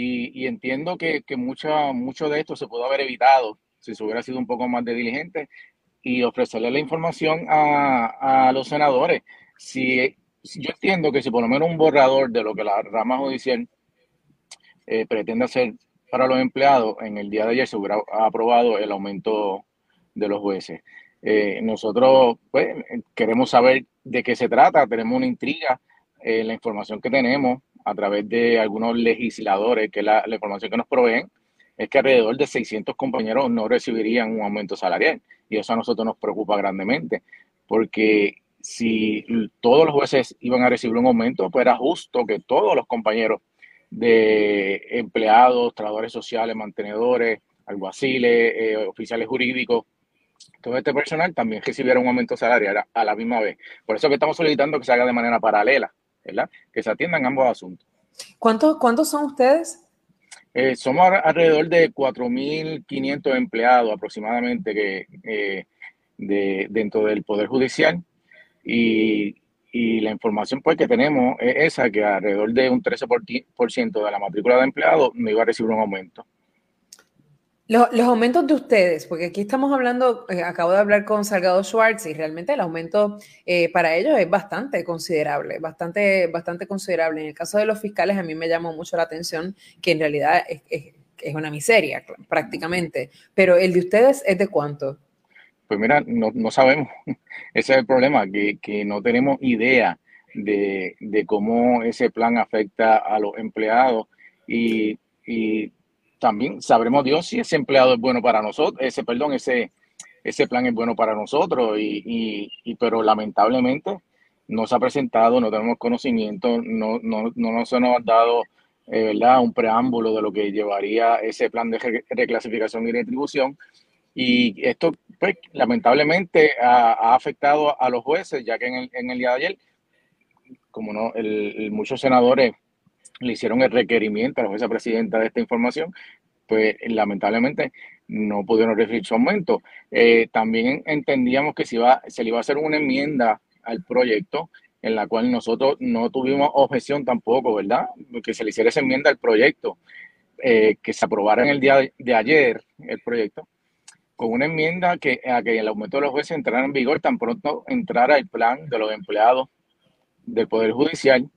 Y, entiendo que, que mucho, mucho de esto se pudo haber evitado si se hubiera sido un poco más de diligente y ofrecerle la información a, a los senadores. Si, yo entiendo que si por lo menos un borrador de lo que la rama judicial eh, pretende hacer para los empleados, en el día de ayer se hubiera aprobado el aumento de los jueces. Eh, nosotros pues, queremos saber de qué se trata, tenemos una intriga en la información que tenemos a través de algunos legisladores, que la, la información que nos proveen es que alrededor de 600 compañeros no recibirían un aumento salarial y eso a nosotros nos preocupa grandemente porque si todos los jueces iban a recibir un aumento, pues era justo que todos los compañeros de empleados, trabajadores sociales, mantenedores, alguaciles, eh, oficiales jurídicos, todo este personal también recibiera un aumento salarial a la misma vez. Por eso que estamos solicitando que se haga de manera paralela, ¿verdad? Que se atiendan ambos asuntos. ¿Cuántos, cuántos son ustedes? Eh, somos alrededor de 4.500 empleados aproximadamente que, eh, de, dentro del Poder Judicial y, y, la información pues, que tenemos es esa, que alrededor de un 13% de la matrícula de empleados no iba a recibir un aumento. Los, los, aumentos de ustedes, porque aquí estamos hablando, eh, acabo de hablar con Salgado Schwartz y realmente el aumento eh, para ellos es bastante considerable, bastante, bastante considerable. En el caso de los fiscales, a mí me llamó mucho la atención que en realidad es, es, es una miseria prácticamente, pero el de ustedes es de cuánto? Pues mira, no, no sabemos. Ese es el problema, que, que no tenemos idea de, de, cómo ese plan afecta a los empleados y, y también sabremos Dios si ese empleado es bueno para nosotros, ese, perdón, ese, ese plan es bueno para nosotros, y, y, pero lamentablemente no se ha presentado, no tenemos conocimiento, no, no, no nos ha dado eh, ¿verdad? un preámbulo de lo que llevaría ese plan de reclasificación y retribución. Y esto, pues, lamentablemente ha, afectado a los jueces, ya que en el, en el día de ayer, como no, el, muchos senadores le hicieron el requerimiento a la jueza presidenta de esta información, pues lamentablemente no pudieron recibir su aumento. Eh, también entendíamos que se, iba, se le iba a hacer una enmienda al proyecto en la cual nosotros no tuvimos objeción tampoco, ¿verdad? Que se le hiciera esa enmienda al proyecto, eh, que se aprobara en el día de, ayer el proyecto, con una enmienda que, a que el aumento de los jueces entrara en vigor tan pronto entrara el plan de los empleados del Poder Judicial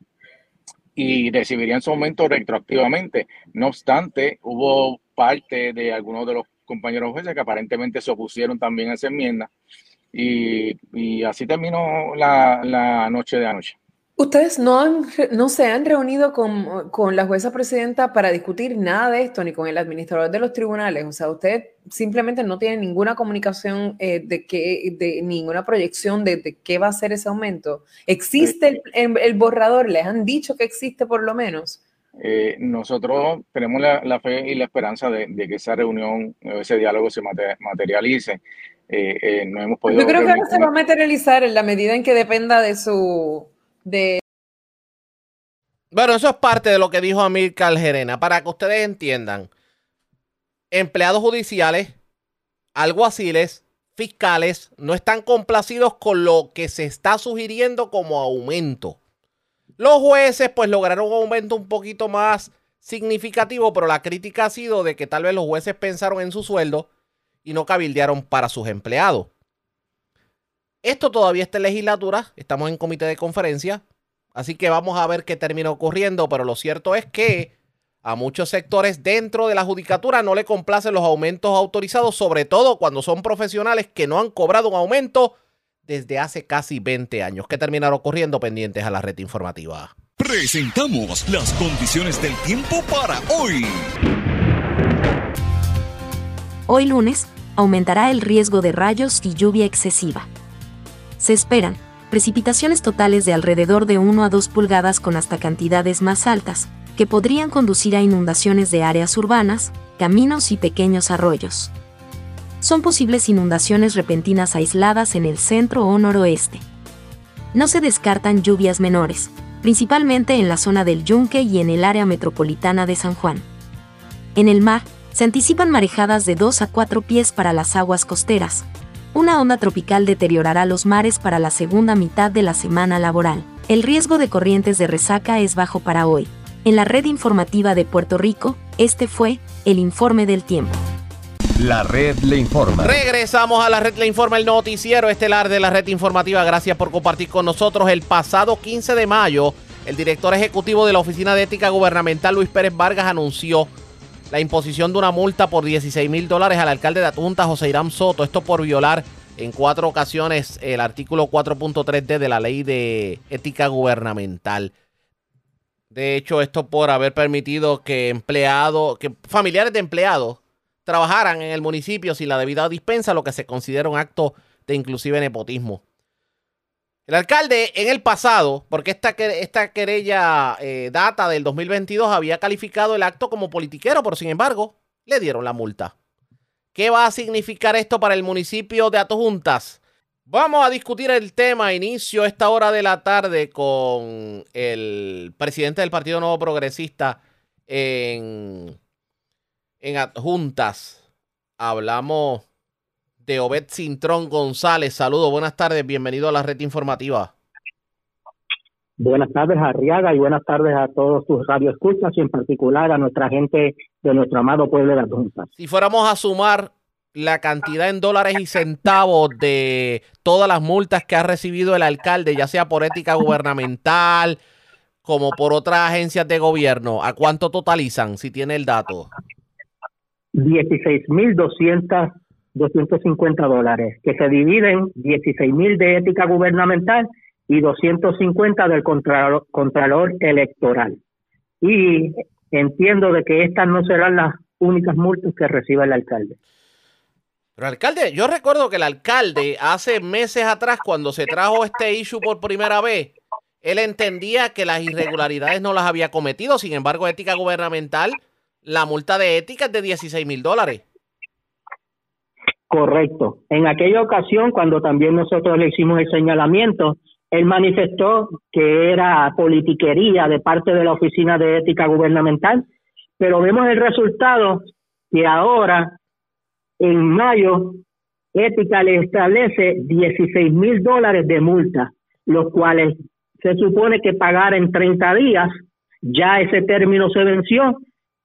y recibirían su aumento retroactivamente. No obstante, hubo parte de algunos de los compañeros jueces que aparentemente se opusieron también a esa enmienda y, y así terminó la, la, noche de anoche. Ustedes no, han, no se han reunido con, con, la jueza presidenta para discutir nada de esto, ni con el administrador de los tribunales. O sea, usted simplemente no tiene ninguna comunicación eh, de que, de ninguna proyección de, de, qué va a ser ese aumento. ¿Existe el, el, el, borrador? ¿Les han dicho que existe por lo menos? Eh, nosotros tenemos la, la, fe y la esperanza de, de, que esa reunión, ese diálogo se materialice. Eh, eh, no hemos podido. Yo creo que ahora se va a materializar en la medida en que dependa de su. Bueno, eso es parte de lo que dijo Amir Calgerena. Para que ustedes entiendan, empleados judiciales, alguaciles, fiscales, no están complacidos con lo que se está sugiriendo como aumento. Los jueces pues lograron un aumento un poquito más significativo, pero la crítica ha sido de que tal vez los jueces pensaron en su sueldo y no cabildearon para sus empleados. Esto todavía está en legislatura, estamos en comité de conferencia, así que vamos a ver qué termina ocurriendo, pero lo cierto es que a muchos sectores dentro de la judicatura no le complacen los aumentos autorizados, sobre todo cuando son profesionales que no han cobrado un aumento desde hace casi 20 años. ¿Qué terminará ocurriendo pendientes a la red informativa? Presentamos las condiciones del tiempo para hoy. Hoy lunes, aumentará el riesgo de rayos y lluvia excesiva. Se esperan precipitaciones totales de alrededor de 1 a 2 pulgadas con hasta cantidades más altas, que podrían conducir a inundaciones de áreas urbanas, caminos y pequeños arroyos. Son posibles inundaciones repentinas aisladas en el centro o noroeste. No se descartan lluvias menores, principalmente en la zona del Yunque y en el área metropolitana de San Juan. En el mar, se anticipan marejadas de 2 a 4 pies para las aguas costeras. Una onda tropical deteriorará los mares para la segunda mitad de la semana laboral. El riesgo de corrientes de resaca es bajo para hoy. En la red informativa de Puerto Rico, este fue el informe del tiempo. La red le informa. Regresamos a la red le informa, el noticiero estelar de la red informativa. Gracias por compartir con nosotros. El pasado 15 de mayo, el director ejecutivo de la Oficina de Ética Gubernamental, Luis Pérez Vargas, anunció la imposición de una multa por 16 mil dólares al alcalde de Atunta, José Irán Soto. Esto por violar en cuatro ocasiones el artículo 4.3D de la ley de ética gubernamental. De hecho, esto por haber permitido que empleados, que familiares de empleados trabajaran en el municipio sin la debida dispensa, lo que se considera un acto de inclusive nepotismo. El alcalde en el pasado, porque esta, querella eh, data del 2022, había calificado el acto como politiquero, pero sin embargo, le dieron la multa. ¿Qué va a significar esto para el municipio de Atojuntas? Vamos a discutir el tema. Inicio esta hora de la tarde con el presidente del Partido Nuevo Progresista en, en Adjuntas. Hablamos de Obed Cintrón González. Saludos, buenas tardes, bienvenido a la red informativa. Buenas tardes, Arriaga, y buenas tardes a todos tus radioescuchas y en particular a nuestra gente de nuestro amado pueblo de Adjuntas. Si fuéramos a sumar la cantidad en dólares y centavos de todas las multas que ha recibido el alcalde, ya sea por ética gubernamental como por otras agencias de gobierno, ¿a cuánto totalizan, si tiene el dato? 16.200 250 dólares, que se dividen 16.000 de ética gubernamental y 250 del contralor, contralor electoral. Y entiendo de que estas no serán las únicas multas que reciba el alcalde. Pero alcalde, yo recuerdo que el alcalde hace meses atrás, cuando se trajo este issue por primera vez, él entendía que las irregularidades no las había cometido. Sin embargo, ética gubernamental, la multa de ética es de 16 mil dólares. Correcto. En aquella ocasión, cuando también nosotros le hicimos el señalamiento, él manifestó que era politiquería de parte de la Oficina de Ética Gubernamental, pero vemos el resultado que ahora en mayo, Ética le establece 16 mil dólares de multa, los cuales se supone que pagar en 30 días, ya ese término se venció,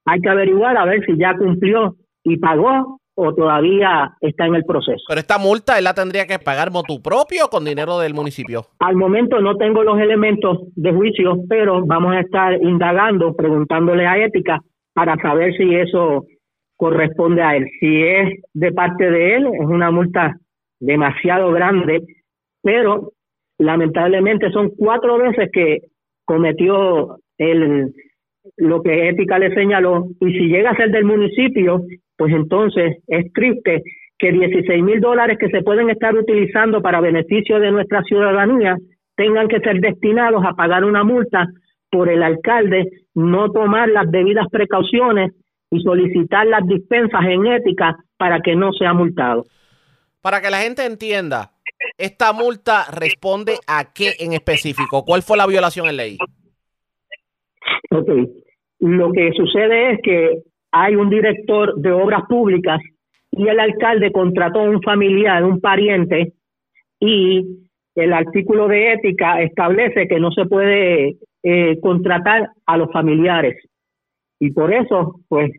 hay que averiguar a ver si ya cumplió y pagó o todavía está en el proceso. Pero esta multa él la tendría que pagar motu propio o con dinero del municipio. Al momento no tengo los elementos de juicio, pero vamos a estar indagando, preguntándole a Ética para saber si eso corresponde a él. Si es de parte de él, es una multa demasiado grande, pero lamentablemente son cuatro veces que cometió el lo que Ética le señaló, y si llega a ser del municipio, pues entonces es triste que 16 mil dólares que se pueden estar utilizando para beneficio de nuestra ciudadanía tengan que ser destinados a pagar una multa por el alcalde no tomar las debidas precauciones y solicitar las dispensas en ética para que no sea multado. Para que la gente entienda, ¿esta multa responde a qué en específico? ¿Cuál fue la violación en ley? Ok, lo que sucede es que hay un director de obras públicas y el alcalde contrató a un familiar, un pariente, y el artículo de ética establece que no se puede eh, contratar a los familiares. Y por eso, pues,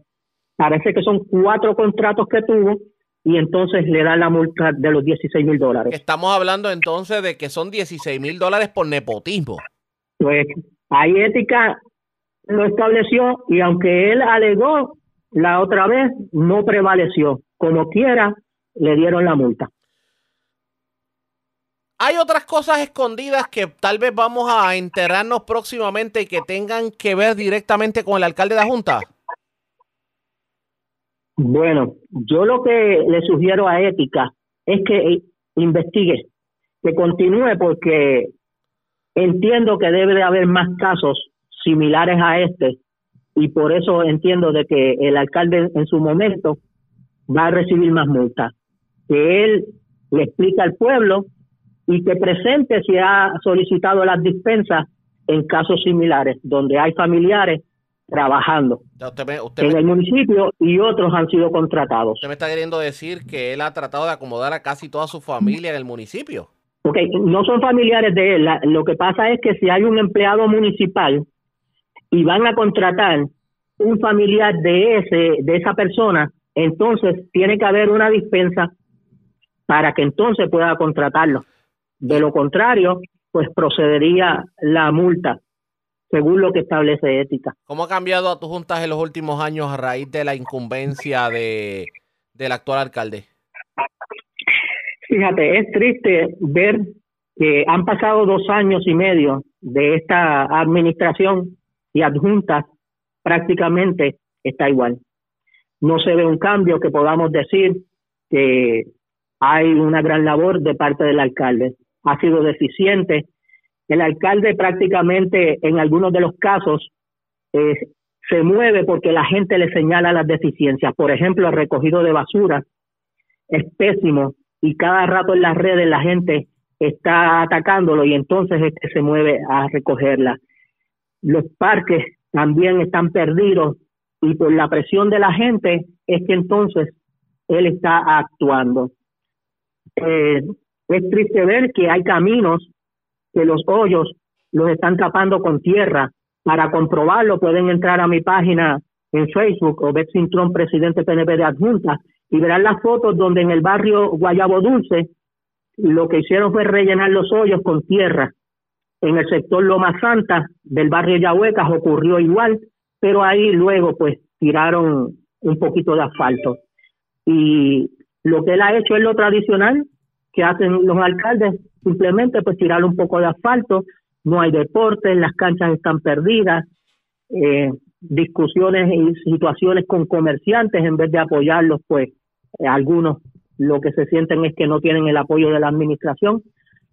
parece que son cuatro contratos que tuvo y entonces le dan la multa de los 16 mil dólares. Estamos hablando entonces de que son 16 mil dólares por nepotismo. Pues hay ética, lo estableció y aunque él alegó la otra vez no prevaleció. Como quiera, le dieron la multa. Hay otras cosas escondidas que tal vez vamos a enterarnos próximamente y que tengan que ver directamente con el alcalde de la Junta. Bueno, yo lo que le sugiero a Ética es que investigue, que continúe porque entiendo que debe de haber más casos similares a este y por eso entiendo de que el alcalde en su momento va a recibir más multas. Que él le explica al pueblo y que presente si ha solicitado las dispensas en casos similares, donde hay familiares trabajando en el municipio y otros han sido contratados. Usted me está queriendo decir que él ha tratado de acomodar a casi toda su familia en el municipio. Ok, no son familiares de él. lo que pasa es que si hay un empleado municipal y van a contratar un familiar de ese de esa persona, entonces tiene que haber una dispensa para que entonces pueda contratarlo. De lo contrario, pues procedería la multa según lo que establece ética. ¿Cómo ha cambiado a tus juntas en los últimos años a raíz de la incumbencia de, del actual alcalde? Fíjate, es triste ver que han pasado dos años y medio de esta administración y adjuntas prácticamente está igual. No se ve un cambio que podamos decir que hay una gran labor de parte del alcalde. Ha sido deficiente. El alcalde prácticamente en algunos de los casos eh, se mueve porque la gente le señala las deficiencias. Por ejemplo, el recogido de basura es pésimo y cada rato en las redes la gente está atacándolo y entonces este se mueve a recogerla. Los parques también están perdidos y por la presión de la gente es que entonces él está actuando. Eh, es triste ver que hay caminos que los hoyos los están tapando con tierra. Para comprobarlo pueden entrar a mi página en Facebook, o Cintrón, presidente PNP de Adjunta, y verán las fotos donde en el barrio Guayabo Dulce lo que hicieron fue rellenar los hoyos con tierra. En el sector Loma Santa del barrio Yahuecas ocurrió igual, pero ahí luego pues tiraron un poquito de asfalto. Y lo que él ha hecho es lo tradicional que hacen los alcaldes, simplemente pues tirar un poco de asfalto, no hay deporte, las canchas están perdidas, eh, discusiones y situaciones con comerciantes en vez de apoyarlos, pues eh, algunos lo que se sienten es que no tienen el apoyo de la administración.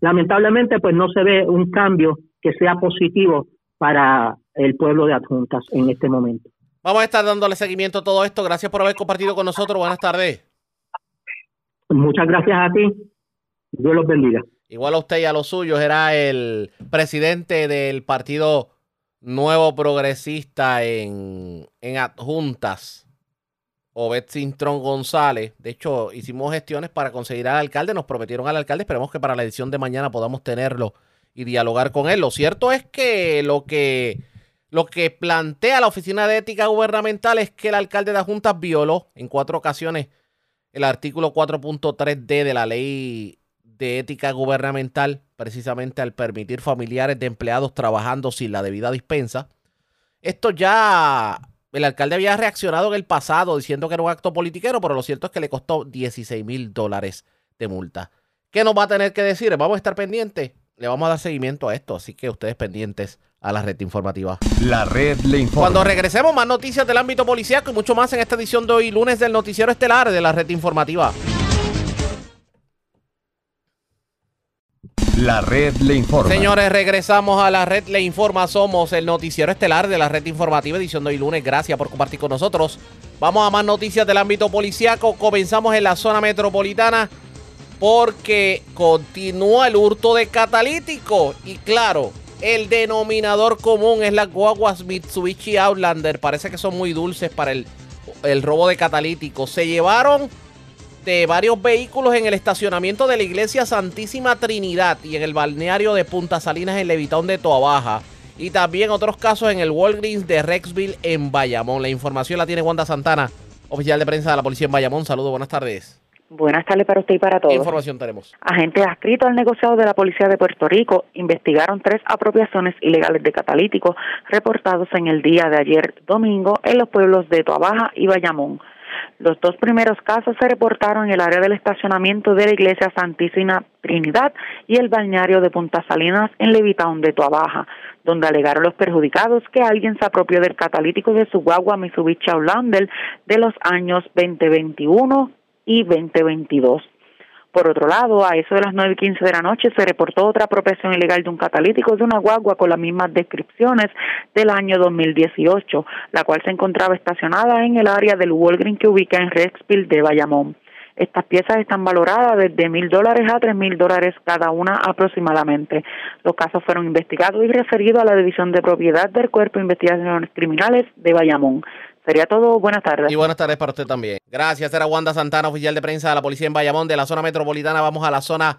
Lamentablemente, pues no se ve un cambio que sea positivo para el pueblo de Adjuntas en este momento. Vamos a estar dándole seguimiento a todo esto. Gracias por haber compartido con nosotros. Buenas tardes. Muchas gracias a ti. Dios los bendiga. Igual a usted y a los suyos. Era el presidente del Partido Nuevo Progresista en, en Adjuntas Obed Cintrón González. De hecho, hicimos gestiones para conseguir al alcalde, nos prometieron al alcalde, esperemos que para la edición de mañana podamos tenerlo y dialogar con él. Lo cierto es que lo que, lo que plantea la Oficina de Ética Gubernamental es que el alcalde de la Junta violó en cuatro ocasiones el artículo 4.3D de la ley de ética gubernamental, precisamente al permitir familiares de empleados trabajando sin la debida dispensa. Esto ya el alcalde había reaccionado en el pasado diciendo que era un acto politiquero, pero lo cierto es que le costó 16 mil dólares de multa. ¿Qué nos va a tener que decir? Vamos a estar pendientes. Le vamos a dar seguimiento a esto, así que ustedes pendientes a la red informativa. La red le informa. Cuando regresemos, más noticias del ámbito policial y mucho más en esta edición de hoy, lunes del Noticiero Estelar de la red informativa. La red le informa. Señores, regresamos a la red le informa. Somos el noticiero estelar de la red informativa, edición de hoy lunes. Gracias por compartir con nosotros. Vamos a más noticias del ámbito policiaco. Comenzamos en la zona metropolitana porque continúa el hurto de catalítico. Y claro, el denominador común es las guaguas Mitsubishi Outlander. Parece que son muy dulces para el, el robo de catalítico. Se llevaron de varios vehículos en el estacionamiento de la iglesia Santísima Trinidad y en el balneario de Punta Salinas en Levitón de Toabaja. Y también otros casos en el Walgreens de Rexville en Bayamón. La información la tiene Wanda Santana, oficial de prensa de la policía en Bayamón. Saludos, buenas tardes. Buenas tardes para usted y para todos. ¿Qué información tenemos? Agentes adscritos al negociado de la Policía de Puerto Rico investigaron tres apropiaciones ilegales de catalíticos reportados en el día de ayer domingo en los pueblos de Toabaja y Bayamón. Los dos primeros casos se reportaron en el área del estacionamiento de la iglesia Santísima Trinidad y el balneario de Punta Salinas en Levitown de Tuabaja, donde alegaron los perjudicados que alguien se apropió del catalítico de su guagua Mitsubishi Outlander de los años 2021 y 2022. Por otro lado, a eso de las nueve y quince de la noche se reportó otra apropiación ilegal de un catalítico de una guagua con las mismas descripciones del año 2018, la cual se encontraba estacionada en el área del Walgreen que ubica en Rexville de Bayamón. Estas piezas están valoradas desde mil dólares a tres mil dólares cada una aproximadamente. Los casos fueron investigados y referidos a la División de Propiedad del Cuerpo de Investigaciones Criminales de Bayamón. Sería todo. Buenas tardes. Y buenas tardes para usted también. Gracias. Era Wanda Santana, oficial de prensa de la policía en Bayamón, de la zona metropolitana. Vamos a la zona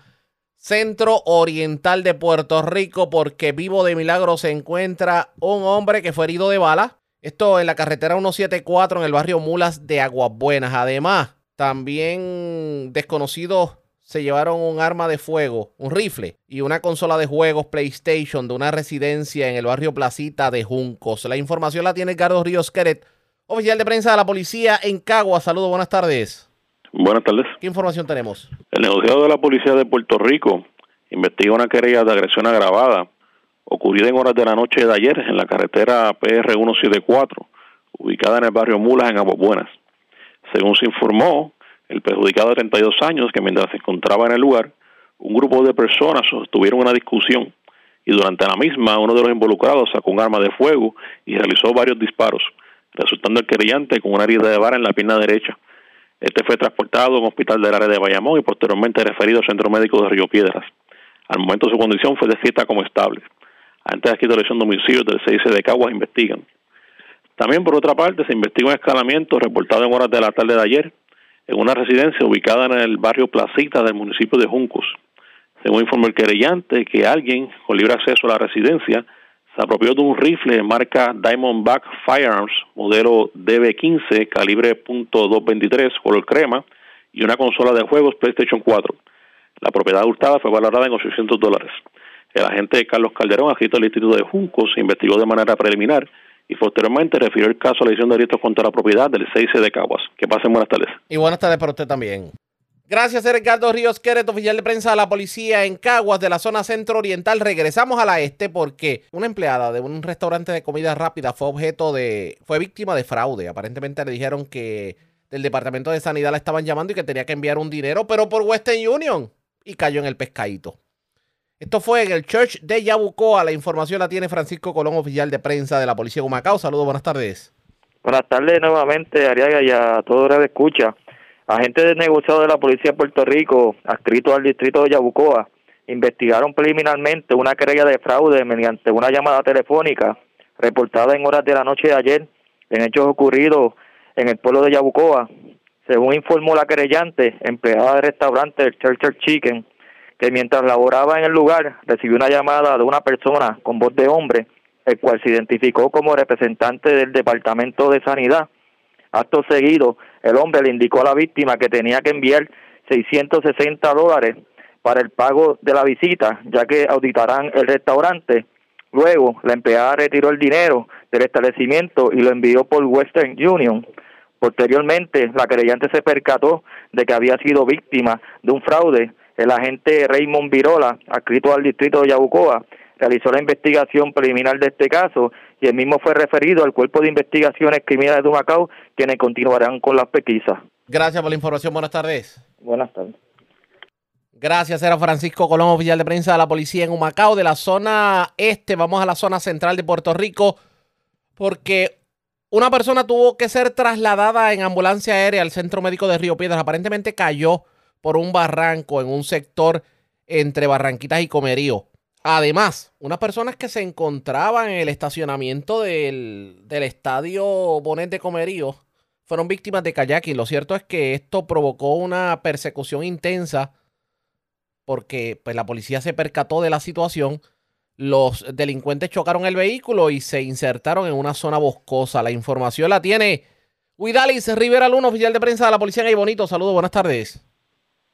centro oriental de Puerto Rico, porque vivo de milagro se encuentra un hombre que fue herido de bala. Esto en la carretera 174 en el barrio Mulas de Aguas Buenas. Además, también desconocidos se llevaron un arma de fuego, un rifle y una consola de juegos PlayStation de una residencia en el barrio Placita de Juncos. La información la tiene Carlos Ríos Queret Oficial de prensa de la policía en Cagua. Saludos, buenas tardes. Buenas tardes. ¿Qué información tenemos? El negociado de la policía de Puerto Rico investiga una querella de agresión agravada ocurrida en horas de la noche de ayer en la carretera PR 174, ubicada en el barrio Mulas en Aguas Buenas. Según se informó, el perjudicado de 32 años, que mientras se encontraba en el lugar, un grupo de personas sostuvieron una discusión y durante la misma uno de los involucrados sacó un arma de fuego y realizó varios disparos resultando el querellante con una herida de vara en la pierna derecha. Este fue transportado a un hospital del área de Bayamón y posteriormente referido al Centro Médico de Río Piedras. Al momento su condición fue descrita como estable. Antes de aquí de lesión domicilio del CIC de Caguas investigan. También por otra parte se investiga un escalamiento reportado en horas de la tarde de ayer en una residencia ubicada en el barrio Placita del municipio de Juncos. Según informó el querellante que alguien con libre acceso a la residencia se apropió de un rifle marca Diamondback Firearms, modelo DB15, calibre .223, color crema, y una consola de juegos PlayStation 4. La propiedad hurtada fue valorada en 800 dólares. El agente Carlos Calderón, agente del Instituto de Juncos, investigó de manera preliminar y posteriormente refirió el caso a la edición de delitos contra la propiedad del 6 de Caguas. Que pasen buenas tardes. Y buenas tardes para usted también. Gracias, Ricardo Ríos Queret, oficial de prensa de la policía en Caguas, de la zona centro oriental. Regresamos a la este porque una empleada de un restaurante de comida rápida fue objeto de. fue víctima de fraude. Aparentemente le dijeron que del departamento de sanidad la estaban llamando y que tenía que enviar un dinero, pero por Western Union. Y cayó en el pescadito. Esto fue en el Church de Yabucoa. La información la tiene Francisco Colón, oficial de prensa de la policía de Humacao. Saludos, buenas tardes. Buenas tardes nuevamente, Ariaga, y a todos los de escucha. Agentes de negociado de la Policía de Puerto Rico, adscritos al distrito de Yabucoa, investigaron preliminarmente una querella de fraude mediante una llamada telefónica reportada en horas de la noche de ayer en hechos ocurridos en el pueblo de Yabucoa. Según informó la querellante, empleada del restaurante el Churcher Chicken, que mientras laboraba en el lugar recibió una llamada de una persona con voz de hombre, el cual se identificó como representante del Departamento de Sanidad. Acto seguido, el hombre le indicó a la víctima que tenía que enviar 660 dólares para el pago de la visita, ya que auditarán el restaurante. Luego, la empleada retiró el dinero del establecimiento y lo envió por Western Union. Posteriormente, la creyente se percató de que había sido víctima de un fraude. El agente Raymond Virola, adscrito al distrito de Yabucoa, realizó la investigación preliminar de este caso y el mismo fue referido al Cuerpo de Investigaciones Criminales de Macao, quienes continuarán con las pesquisas. Gracias por la información. Buenas tardes. Buenas tardes. Gracias, era Francisco Colón, oficial de prensa de la policía en Humacao, de la zona este. Vamos a la zona central de Puerto Rico, porque una persona tuvo que ser trasladada en ambulancia aérea al centro médico de Río Piedras. Aparentemente cayó por un barranco en un sector entre Barranquitas y Comerío. Además, unas personas que se encontraban en el estacionamiento del, estadio Bonet de Comerío fueron víctimas de kayaking. Lo cierto es que esto provocó una persecución intensa porque pues, la policía se percató de la situación. Los delincuentes chocaron el vehículo y se insertaron en una zona boscosa. La información la tiene Huidalis Rivera Luna, oficial de prensa de la policía en Bonito. Saludos, buenas tardes.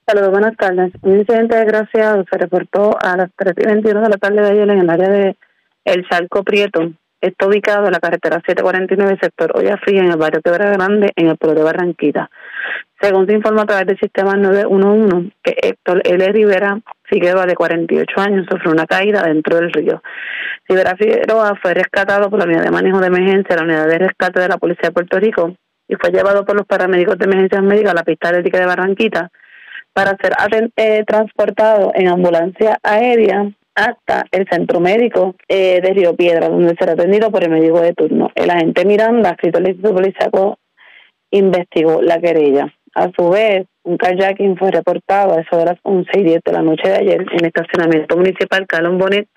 Saludos, buenas tardes. Un incidente desgraciado se reportó a las 3 y 21 de la tarde de ayer en el área de El Salco Prieto, está ubicado en la carretera 749, sector Olla Fría, en el barrio Quebra Grande, en el pueblo de Barranquita. Según se informa a través del sistema 911, que Héctor L. Rivera Figueroa, de 48 años, sufrió una caída dentro del río. Rivera Figueroa fue rescatado por la unidad de manejo de emergencia, la unidad de rescate de la Policía de Puerto Rico, y fue llevado por los paramédicos de emergencias médicas a la pista atlética de Barranquita para ser eh, transportado en ambulancia aérea hasta el centro médico eh, de Río Piedra, donde será atendido por el médico de turno. El agente Miranda, escrito al Instituto Policiaco, investigó la querella. A su vez, un kayaking fue reportado a eso de las 11 y 10 de la noche de ayer en el estacionamiento municipal Calón Bonet,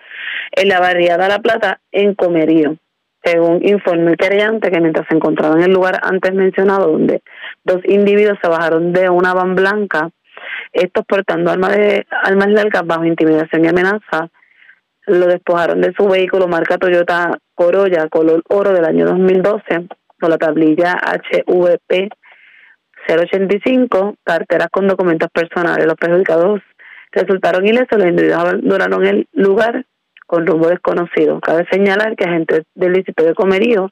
en la barriada La Plata, en Comerío. Según informó el querellante, que mientras se encontraba en el lugar antes mencionado, donde dos individuos se bajaron de una van blanca, estos portando armas, de, armas largas bajo intimidación y amenaza, lo despojaron de su vehículo marca Toyota Corolla color oro del año 2012 con la tablilla HVP 085, carteras con documentos personales. Los perjudicados resultaron ilesos, los individuos abandonaron el lugar con rumbo desconocido. Cabe señalar que agentes del distrito de Comerío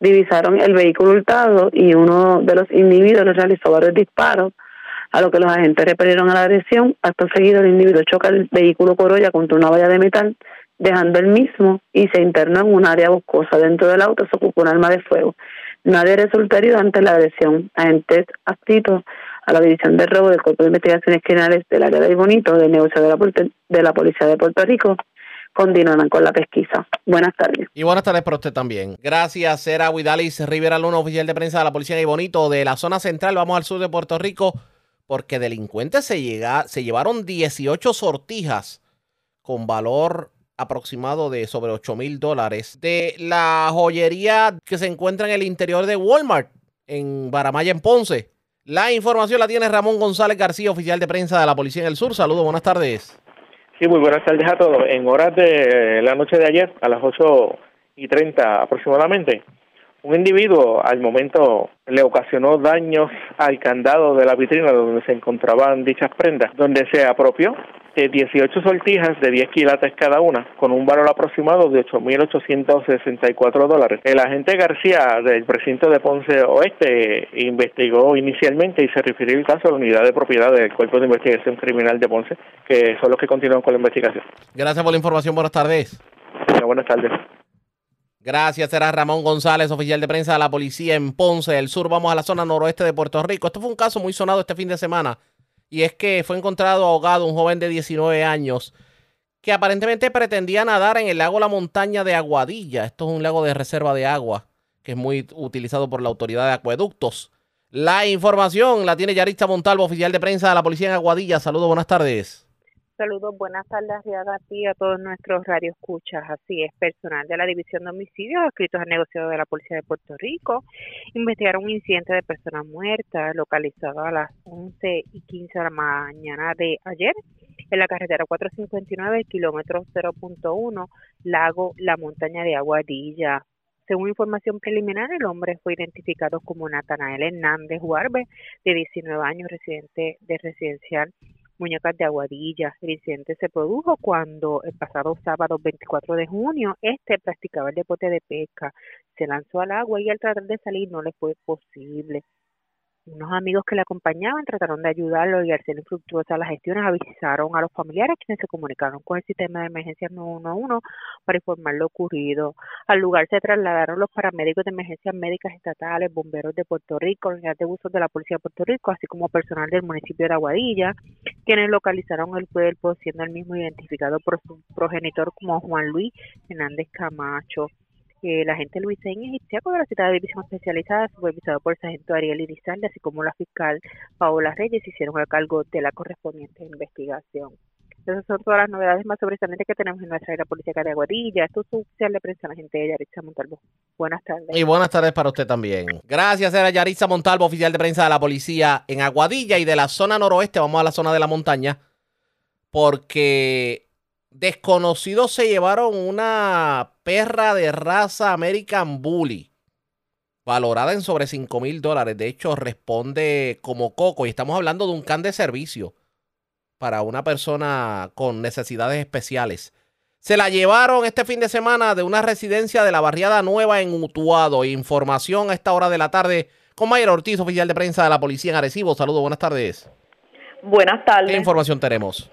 divisaron el vehículo hurtado y uno de los individuos realizó varios disparos, a lo que los agentes repelieron a la agresión. Acto seguido, el individuo choca el vehículo Corolla contra una valla de metal, dejando el mismo y se internó en un área boscosa. Dentro del auto se ocupó un arma de fuego. Nadie resultó herido ante la agresión. Agentes adscritos a la División de Robo del Cuerpo de Investigaciones Criminales del área de Bonito, del negocio de la, de la Policía de Puerto Rico, continuarán con la pesquisa. Buenas tardes. Y buenas tardes para usted también. Gracias, Sera Huidalis Rivera Luna, oficial de prensa de la Policía de Bonito de la zona central. Vamos al sur de Puerto Rico porque delincuentes se, llega, se llevaron 18 sortijas con valor aproximado de sobre 8 mil dólares de la joyería que se encuentra en el interior de Walmart en Baramaya, en Ponce. La información la tiene Ramón González García, oficial de prensa de la Policía en el Sur. Saludos, buenas tardes. Sí, muy buenas tardes a todos. En horas de la noche de ayer, a las 8 y 30 aproximadamente, un individuo al momento le ocasionó daños al candado de la vitrina donde se encontraban dichas prendas, donde se apropió de 18 sortijas de 10 quilates cada una, con un valor aproximado de 8.864 dólares. El agente García del precinto de Ponce Oeste investigó inicialmente y se refirió el caso a la unidad de propiedad del Cuerpo de Investigación Criminal de Ponce, que son los que continúan con la investigación. Gracias por la información, buenas tardes. Buenas tardes. Gracias, será Ramón González, oficial de prensa de la policía en Ponce del Sur. Vamos a la zona noroeste de Puerto Rico. Esto fue un caso muy sonado este fin de semana. Y es que fue encontrado ahogado un joven de 19 años que aparentemente pretendía nadar en el lago La Montaña de Aguadilla. Esto es un lago de reserva de agua que es muy utilizado por la autoridad de acueductos. La información la tiene Yaritza Montalvo, oficial de prensa de la policía en Aguadilla. Saludos, buenas tardes. Saludos, buenas tardes, a ti a todos nuestros radioescuchas. Así es, personal de la División de Homicidios, adscritos al negociado de la Policía de Puerto Rico, investigaron un incidente de persona muerta localizado a las 11 y 15 de la mañana de ayer en la carretera 459, kilómetro 0.1, Lago La Montaña de Aguadilla. Según información preliminar, el hombre fue identificado como Natanael Hernández Huarbe, de 19 años, residente de residencial Muñecas de Aguadilla. El incidente se produjo cuando el pasado sábado 24 de junio este practicaba el deporte de pesca. Se lanzó al agua y al tratar de salir no le fue posible. Unos amigos que le acompañaban trataron de ayudarlo y al ser infructuosas las gestiones avisaron a los familiares quienes se comunicaron con el sistema de emergencias 911 para informar lo ocurrido. Al lugar se trasladaron los paramédicos de emergencias médicas estatales, bomberos de Puerto Rico, unidad de usos de la Policía de Puerto Rico, así como personal del municipio de Aguadilla, quienes localizaron el cuerpo siendo el mismo identificado por su progenitor como Juan Luis Hernández Camacho. Eh, el agente Luis Egipciaco de la citada de división especializada, supervisado por el sargento Ariel Irizalde, así como la fiscal Paola Reyes, hicieron a cargo de la correspondiente investigación. Esas son todas las novedades más sobresalientes que tenemos en nuestra área política de Aguadilla. Esto es su oficial de prensa, la gente de Yaritza Montalvo. Buenas tardes. Y buenas tardes para usted también. Gracias, era Yaritza Montalvo, oficial de prensa de la policía en Aguadilla y de la zona noroeste. Vamos a la zona de la montaña. Porque desconocidos se llevaron una perra de raza American Bully. Valorada en sobre 5 mil dólares. De hecho, responde como coco. Y estamos hablando de un can de servicio para una persona con necesidades especiales. Se la llevaron este fin de semana de una residencia de la barriada nueva en Utuado. Información a esta hora de la tarde con Mayra Ortiz, oficial de prensa de la policía en Arecibo. Saludos, buenas tardes. Buenas tardes. ¿Qué información tenemos?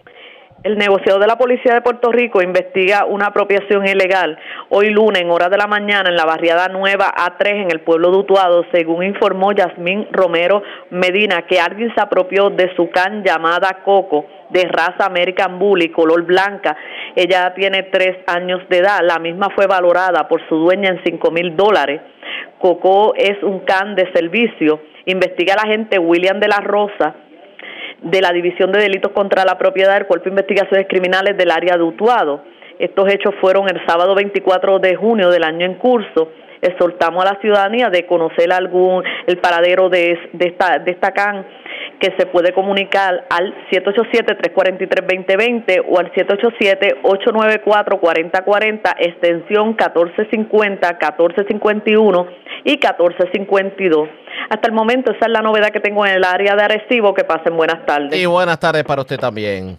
El negociado de la Policía de Puerto Rico investiga una apropiación ilegal hoy lunes en horas de la mañana en la barriada nueva A3 en el pueblo de Utuado, según informó Yasmín Romero Medina, que alguien se apropió de su can llamada Coco de raza American Bully, color blanca. Ella tiene tres años de edad. La misma fue valorada por su dueña en cinco mil dólares. Coco es un can de servicio. Investiga la agente William de la Rosa de la División de Delitos contra la Propiedad del Cuerpo de Investigaciones Criminales del área de Utuado. Estos hechos fueron el sábado 24 de junio del año en curso. Exhortamos a la ciudadanía de conocer algún el paradero de, de esta de esta can que se puede comunicar al 787-343-2020 o al 787-894-4040, extensión 1450, 1451 y 1452. Hasta el momento esa es la novedad que tengo en el área de Arecibo. Que pasen buenas tardes. Y buenas tardes para usted también.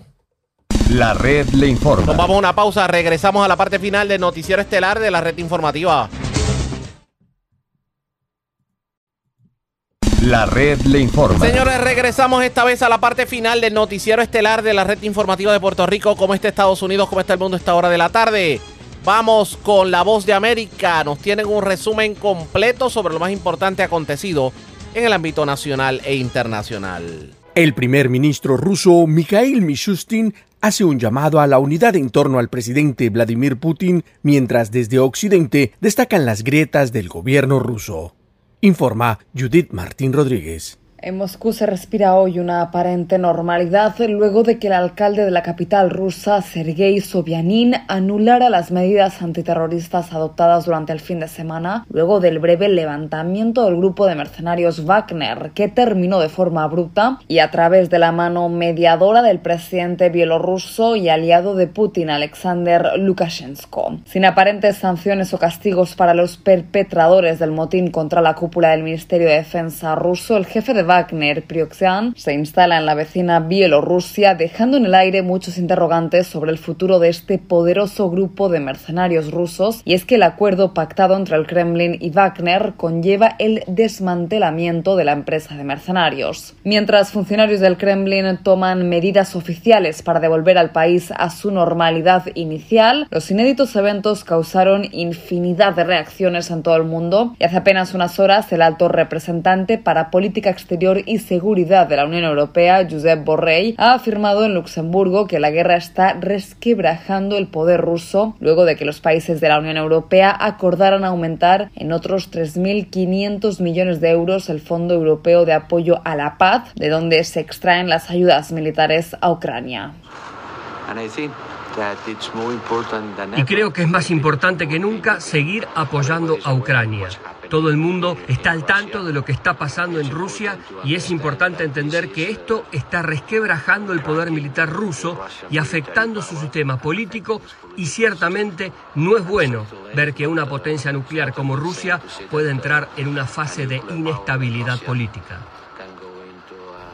La red le informa. Nos vamos a una pausa, regresamos a la parte final del noticiero estelar de la red informativa. La red le informa. Señores, regresamos esta vez a la parte final del noticiero estelar de la red informativa de Puerto Rico. ¿Cómo está Estados Unidos? ¿Cómo está el mundo a esta hora de la tarde? Vamos con la voz de América. Nos tienen un resumen completo sobre lo más importante acontecido en el ámbito nacional e internacional. El primer ministro ruso Mikhail Mishustin hace un llamado a la unidad en torno al presidente Vladimir Putin, mientras desde Occidente destacan las grietas del gobierno ruso. Informa Judith Martín Rodríguez. En Moscú se respira hoy una aparente normalidad luego de que el alcalde de la capital rusa, Sergei Sobyanin, anulara las medidas antiterroristas adoptadas durante el fin de semana, luego del breve levantamiento del grupo de mercenarios Wagner, que terminó de forma abrupta y a través de la mano mediadora del presidente bielorruso y aliado de Putin, Alexander Lukashenko. Sin aparentes sanciones o castigos para los perpetradores del motín contra la cúpula del Ministerio de Defensa ruso, el jefe de Wagner, Prioxian, se instala en la vecina Bielorrusia, dejando en el aire muchos interrogantes sobre el futuro de este poderoso grupo de mercenarios rusos, y es que el acuerdo pactado entre el Kremlin y Wagner conlleva el desmantelamiento de la empresa de mercenarios. Mientras funcionarios del Kremlin toman medidas oficiales para devolver al país a su normalidad inicial, los inéditos eventos causaron infinidad de reacciones en todo el mundo y hace apenas unas horas el alto representante para política exterior y Seguridad de la Unión Europea, Josep Borrell, ha afirmado en Luxemburgo que la guerra está resquebrajando el poder ruso luego de que los países de la Unión Europea acordaran aumentar en otros 3.500 millones de euros el Fondo Europeo de Apoyo a la Paz, de donde se extraen las ayudas militares a Ucrania. Y creo que es más importante que nunca seguir apoyando a Ucrania. Todo el mundo está al tanto de lo que está pasando en Rusia y es importante entender que esto está resquebrajando el poder militar ruso y afectando su sistema político y ciertamente no es bueno ver que una potencia nuclear como Rusia puede entrar en una fase de inestabilidad política.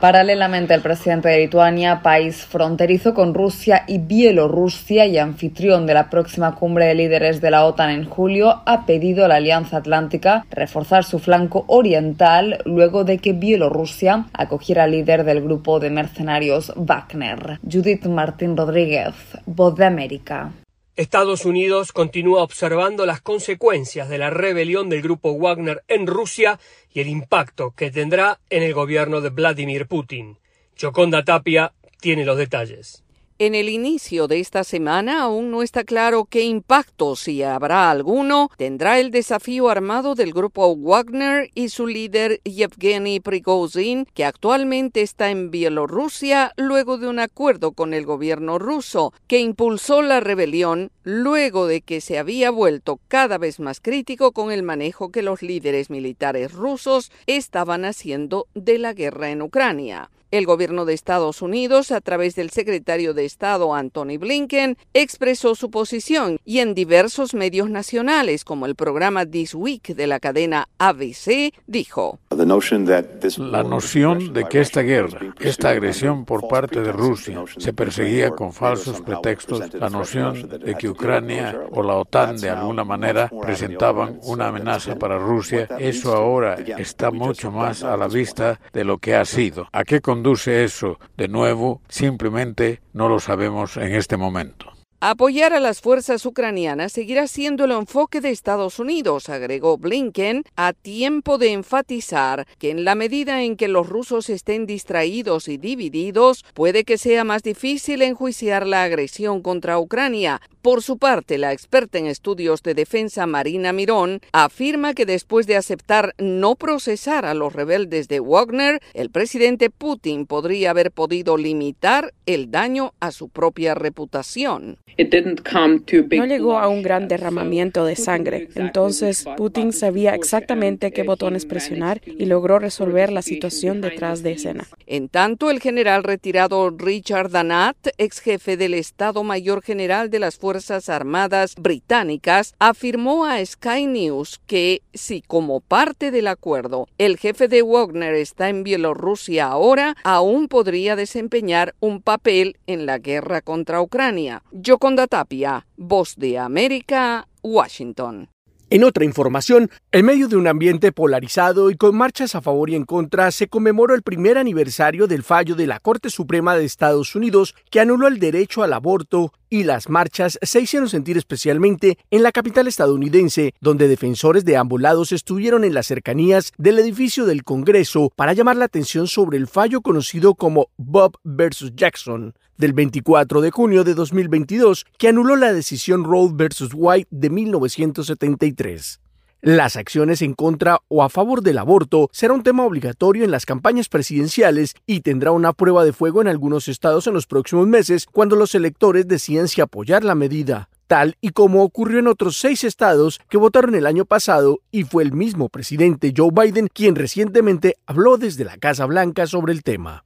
Paralelamente, el presidente de Lituania, país fronterizo con Rusia y Bielorrusia y anfitrión de la próxima cumbre de líderes de la OTAN en julio, ha pedido a la Alianza Atlántica reforzar su flanco oriental luego de que Bielorrusia acogiera al líder del grupo de mercenarios Wagner. Judith Martín Rodríguez, Voz de América. Estados Unidos continúa observando las consecuencias de la rebelión del grupo Wagner en Rusia y el impacto que tendrá en el gobierno de Vladimir Putin. Choconda Tapia tiene los detalles. En el inicio de esta semana aún no está claro qué impacto, si habrá alguno, tendrá el desafío armado del grupo Wagner y su líder Yevgeny Prigozhin, que actualmente está en Bielorrusia luego de un acuerdo con el gobierno ruso, que impulsó la rebelión luego de que se había vuelto cada vez más crítico con el manejo que los líderes militares rusos estaban haciendo de la guerra en Ucrania. El gobierno de Estados Unidos, a través del secretario de Estado Anthony Blinken, expresó su posición y en diversos medios nacionales, como el programa This Week de la cadena ABC, dijo: La noción de que esta guerra, esta agresión por parte de Rusia, se perseguía con falsos pretextos, la noción de que Ucrania o la OTAN de alguna manera presentaban una amenaza para Rusia, eso ahora está mucho más a la vista de lo que ha sido. ¿A qué conduce eso? De nuevo, simplemente no lo sabemos en este momento. Apoyar a las fuerzas ucranianas seguirá siendo el enfoque de Estados Unidos, agregó Blinken, a tiempo de enfatizar que en la medida en que los rusos estén distraídos y divididos, puede que sea más difícil enjuiciar la agresión contra Ucrania. Por su parte, la experta en estudios de defensa Marina Mirón afirma que después de aceptar no procesar a los rebeldes de Wagner, el presidente Putin podría haber podido limitar el daño a su propia reputación. No llegó a un gran derramamiento de sangre. Entonces, Putin sabía exactamente qué botones presionar y logró resolver la situación detrás de escena. En tanto, el general retirado Richard Danat, ex jefe del Estado Mayor General de las Fuerzas Armadas británicas, afirmó a Sky News que si como parte del acuerdo el jefe de Wagner está en Bielorrusia ahora, aún podría desempeñar un papel en la guerra contra Ucrania. Yoconda Tapia, Voz de América, Washington. En otra información, en medio de un ambiente polarizado y con marchas a favor y en contra, se conmemoró el primer aniversario del fallo de la Corte Suprema de Estados Unidos que anuló el derecho al aborto y las marchas se hicieron sentir especialmente en la capital estadounidense, donde defensores de ambos lados estuvieron en las cercanías del edificio del Congreso para llamar la atención sobre el fallo conocido como Bob versus Jackson del 24 de junio de 2022 que anuló la decisión Roe versus White de 1973. Las acciones en contra o a favor del aborto será un tema obligatorio en las campañas presidenciales y tendrá una prueba de fuego en algunos estados en los próximos meses cuando los electores decidan si apoyar la medida tal y como ocurrió en otros seis estados que votaron el año pasado y fue el mismo presidente Joe Biden quien recientemente habló desde la Casa Blanca sobre el tema.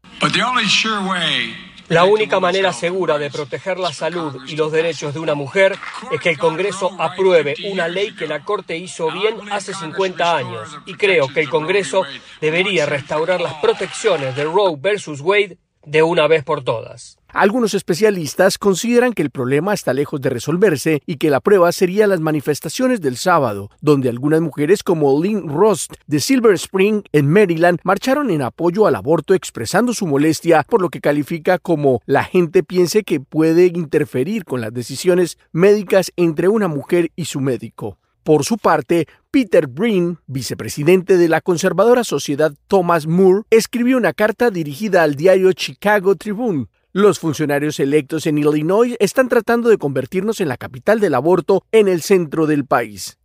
La única manera segura de proteger la salud y los derechos de una mujer es que el Congreso apruebe una ley que la Corte hizo bien hace 50 años. Y creo que el Congreso debería restaurar las protecciones de Roe versus Wade de una vez por todas. Algunos especialistas consideran que el problema está lejos de resolverse y que la prueba sería las manifestaciones del sábado, donde algunas mujeres como Lynn Rost de Silver Spring en Maryland marcharon en apoyo al aborto expresando su molestia por lo que califica como la gente piense que puede interferir con las decisiones médicas entre una mujer y su médico. Por su parte, Peter Breen, vicepresidente de la conservadora sociedad Thomas Moore, escribió una carta dirigida al diario Chicago Tribune. Los funcionarios electos en Illinois están tratando de convertirnos en la capital del aborto en el centro del país.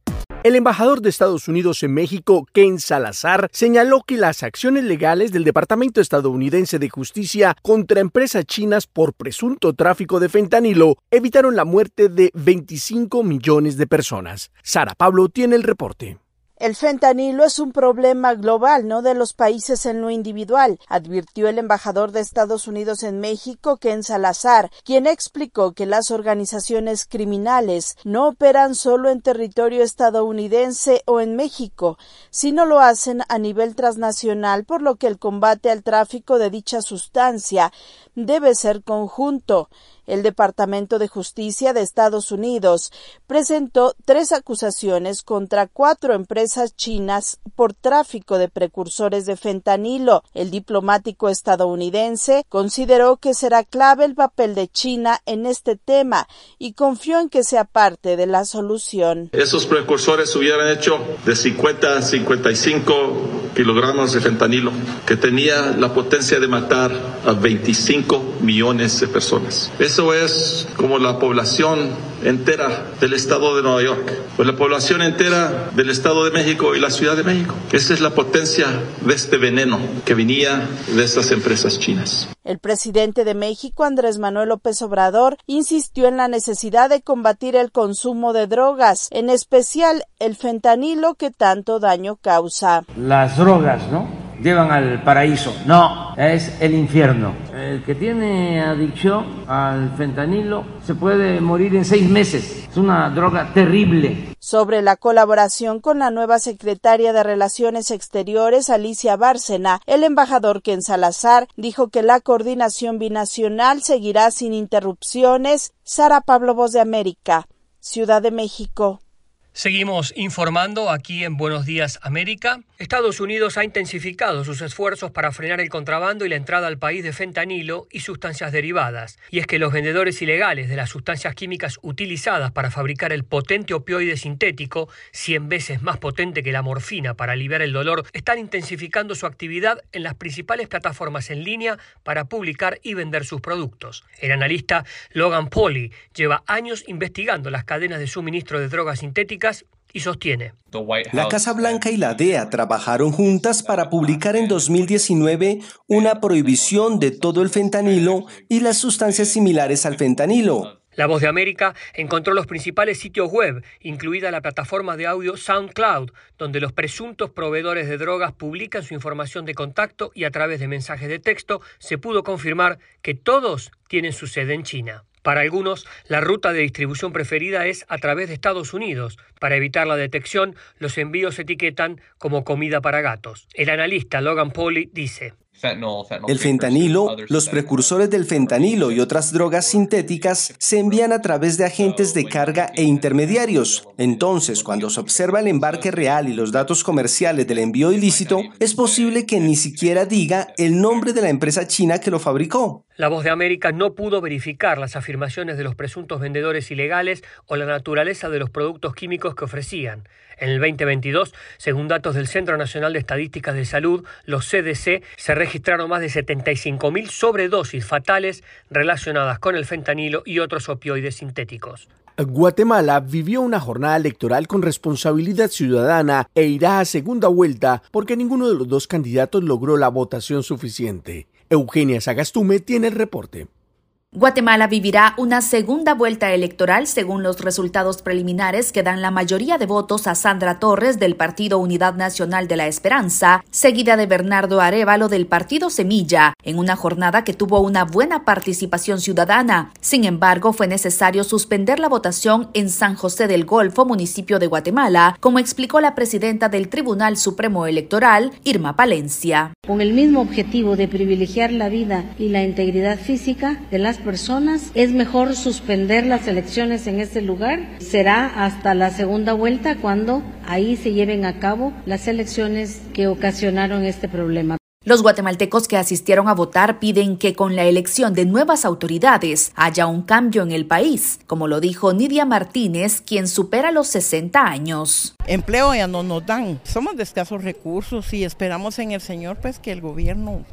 El embajador de Estados Unidos en México, Ken Salazar, señaló que las acciones legales del Departamento estadounidense de Justicia contra empresas chinas por presunto tráfico de fentanilo evitaron la muerte de 25 millones de personas. Sara Pablo tiene el reporte. El fentanilo es un problema global, no de los países en lo individual, advirtió el embajador de Estados Unidos en México, Ken Salazar, quien explicó que las organizaciones criminales no operan solo en territorio estadounidense o en México, sino lo hacen a nivel transnacional, por lo que el combate al tráfico de dicha sustancia debe ser conjunto. El Departamento de Justicia de Estados Unidos presentó tres acusaciones contra cuatro empresas chinas por tráfico de precursores de fentanilo. El diplomático estadounidense consideró que será clave el papel de China en este tema y confió en que sea parte de la solución. Esos precursores hubieran hecho de 50 a 55 kilogramos de fentanilo, que tenía la potencia de matar a 25 millones de personas. Eso es como la población entera del estado de Nueva York, pues la población entera del estado de México y la Ciudad de México. Esa es la potencia de este veneno que venía de estas empresas chinas. El presidente de México, Andrés Manuel López Obrador, insistió en la necesidad de combatir el consumo de drogas, en especial el fentanilo que tanto daño causa. Las drogas, ¿no? Llevan al paraíso. No, es el infierno. El que tiene adicción al fentanilo se puede morir en seis meses. Es una droga terrible. Sobre la colaboración con la nueva secretaria de Relaciones Exteriores, Alicia Bárcena, el embajador Ken Salazar dijo que la coordinación binacional seguirá sin interrupciones. Sara Pablo Voz de América, Ciudad de México. Seguimos informando aquí en Buenos Días América. Estados Unidos ha intensificado sus esfuerzos para frenar el contrabando y la entrada al país de fentanilo y sustancias derivadas. Y es que los vendedores ilegales de las sustancias químicas utilizadas para fabricar el potente opioide sintético, 100 veces más potente que la morfina para aliviar el dolor, están intensificando su actividad en las principales plataformas en línea para publicar y vender sus productos. El analista Logan Pauley lleva años investigando las cadenas de suministro de drogas sintéticas y sostiene. La Casa Blanca y la DEA trabajaron juntas para publicar en 2019 una prohibición de todo el fentanilo y las sustancias similares al fentanilo. La Voz de América encontró los principales sitios web, incluida la plataforma de audio SoundCloud, donde los presuntos proveedores de drogas publican su información de contacto y a través de mensajes de texto se pudo confirmar que todos tienen su sede en China. Para algunos, la ruta de distribución preferida es a través de Estados Unidos. Para evitar la detección, los envíos se etiquetan como comida para gatos. El analista Logan Pauley dice, el fentanilo, los precursores del fentanilo y otras drogas sintéticas se envían a través de agentes de carga e intermediarios. Entonces, cuando se observa el embarque real y los datos comerciales del envío ilícito, es posible que ni siquiera diga el nombre de la empresa china que lo fabricó. La voz de América no pudo verificar las afirmaciones de los presuntos vendedores ilegales o la naturaleza de los productos químicos que ofrecían. En el 2022, según datos del Centro Nacional de Estadísticas de Salud, los CDC, se registraron más de 75.000 sobredosis fatales relacionadas con el fentanilo y otros opioides sintéticos. Guatemala vivió una jornada electoral con responsabilidad ciudadana e irá a segunda vuelta porque ninguno de los dos candidatos logró la votación suficiente. Eugenia Sagastume tiene el reporte. Guatemala vivirá una segunda vuelta electoral según los resultados preliminares que dan la mayoría de votos a Sandra Torres del Partido Unidad Nacional de la Esperanza, seguida de Bernardo Arevalo del Partido Semilla, en una jornada que tuvo una buena participación ciudadana. Sin embargo, fue necesario suspender la votación en San José del Golfo, municipio de Guatemala, como explicó la presidenta del Tribunal Supremo Electoral, Irma Palencia. Con el mismo objetivo de privilegiar la vida y la integridad física de las personas, es mejor suspender las elecciones en ese lugar. Será hasta la segunda vuelta cuando ahí se lleven a cabo las elecciones que ocasionaron este problema. Los guatemaltecos que asistieron a votar piden que con la elección de nuevas autoridades haya un cambio en el país, como lo dijo Nidia Martínez, quien supera los 60 años. Empleo ya no nos dan, somos de escasos recursos y esperamos en el Señor pues que el gobierno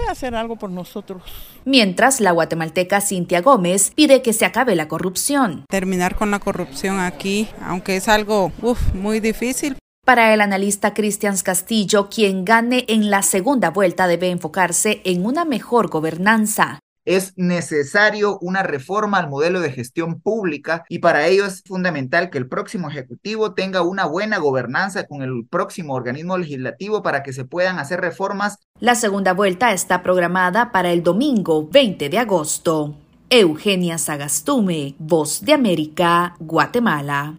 puede hacer algo por nosotros. Mientras, la guatemalteca Cintia Gómez pide que se acabe la corrupción. Terminar con la corrupción aquí, aunque es algo muy difícil. Para el analista Cristian Castillo, quien gane en la segunda vuelta debe enfocarse en una mejor gobernanza es necesario una reforma al modelo de gestión pública y para ello es fundamental que el próximo Ejecutivo tenga una buena gobernanza con el próximo organismo legislativo para que se puedan hacer reformas. La segunda vuelta está programada para el domingo 20 de agosto. Eugenia Sagastume, Voz de América, Guatemala.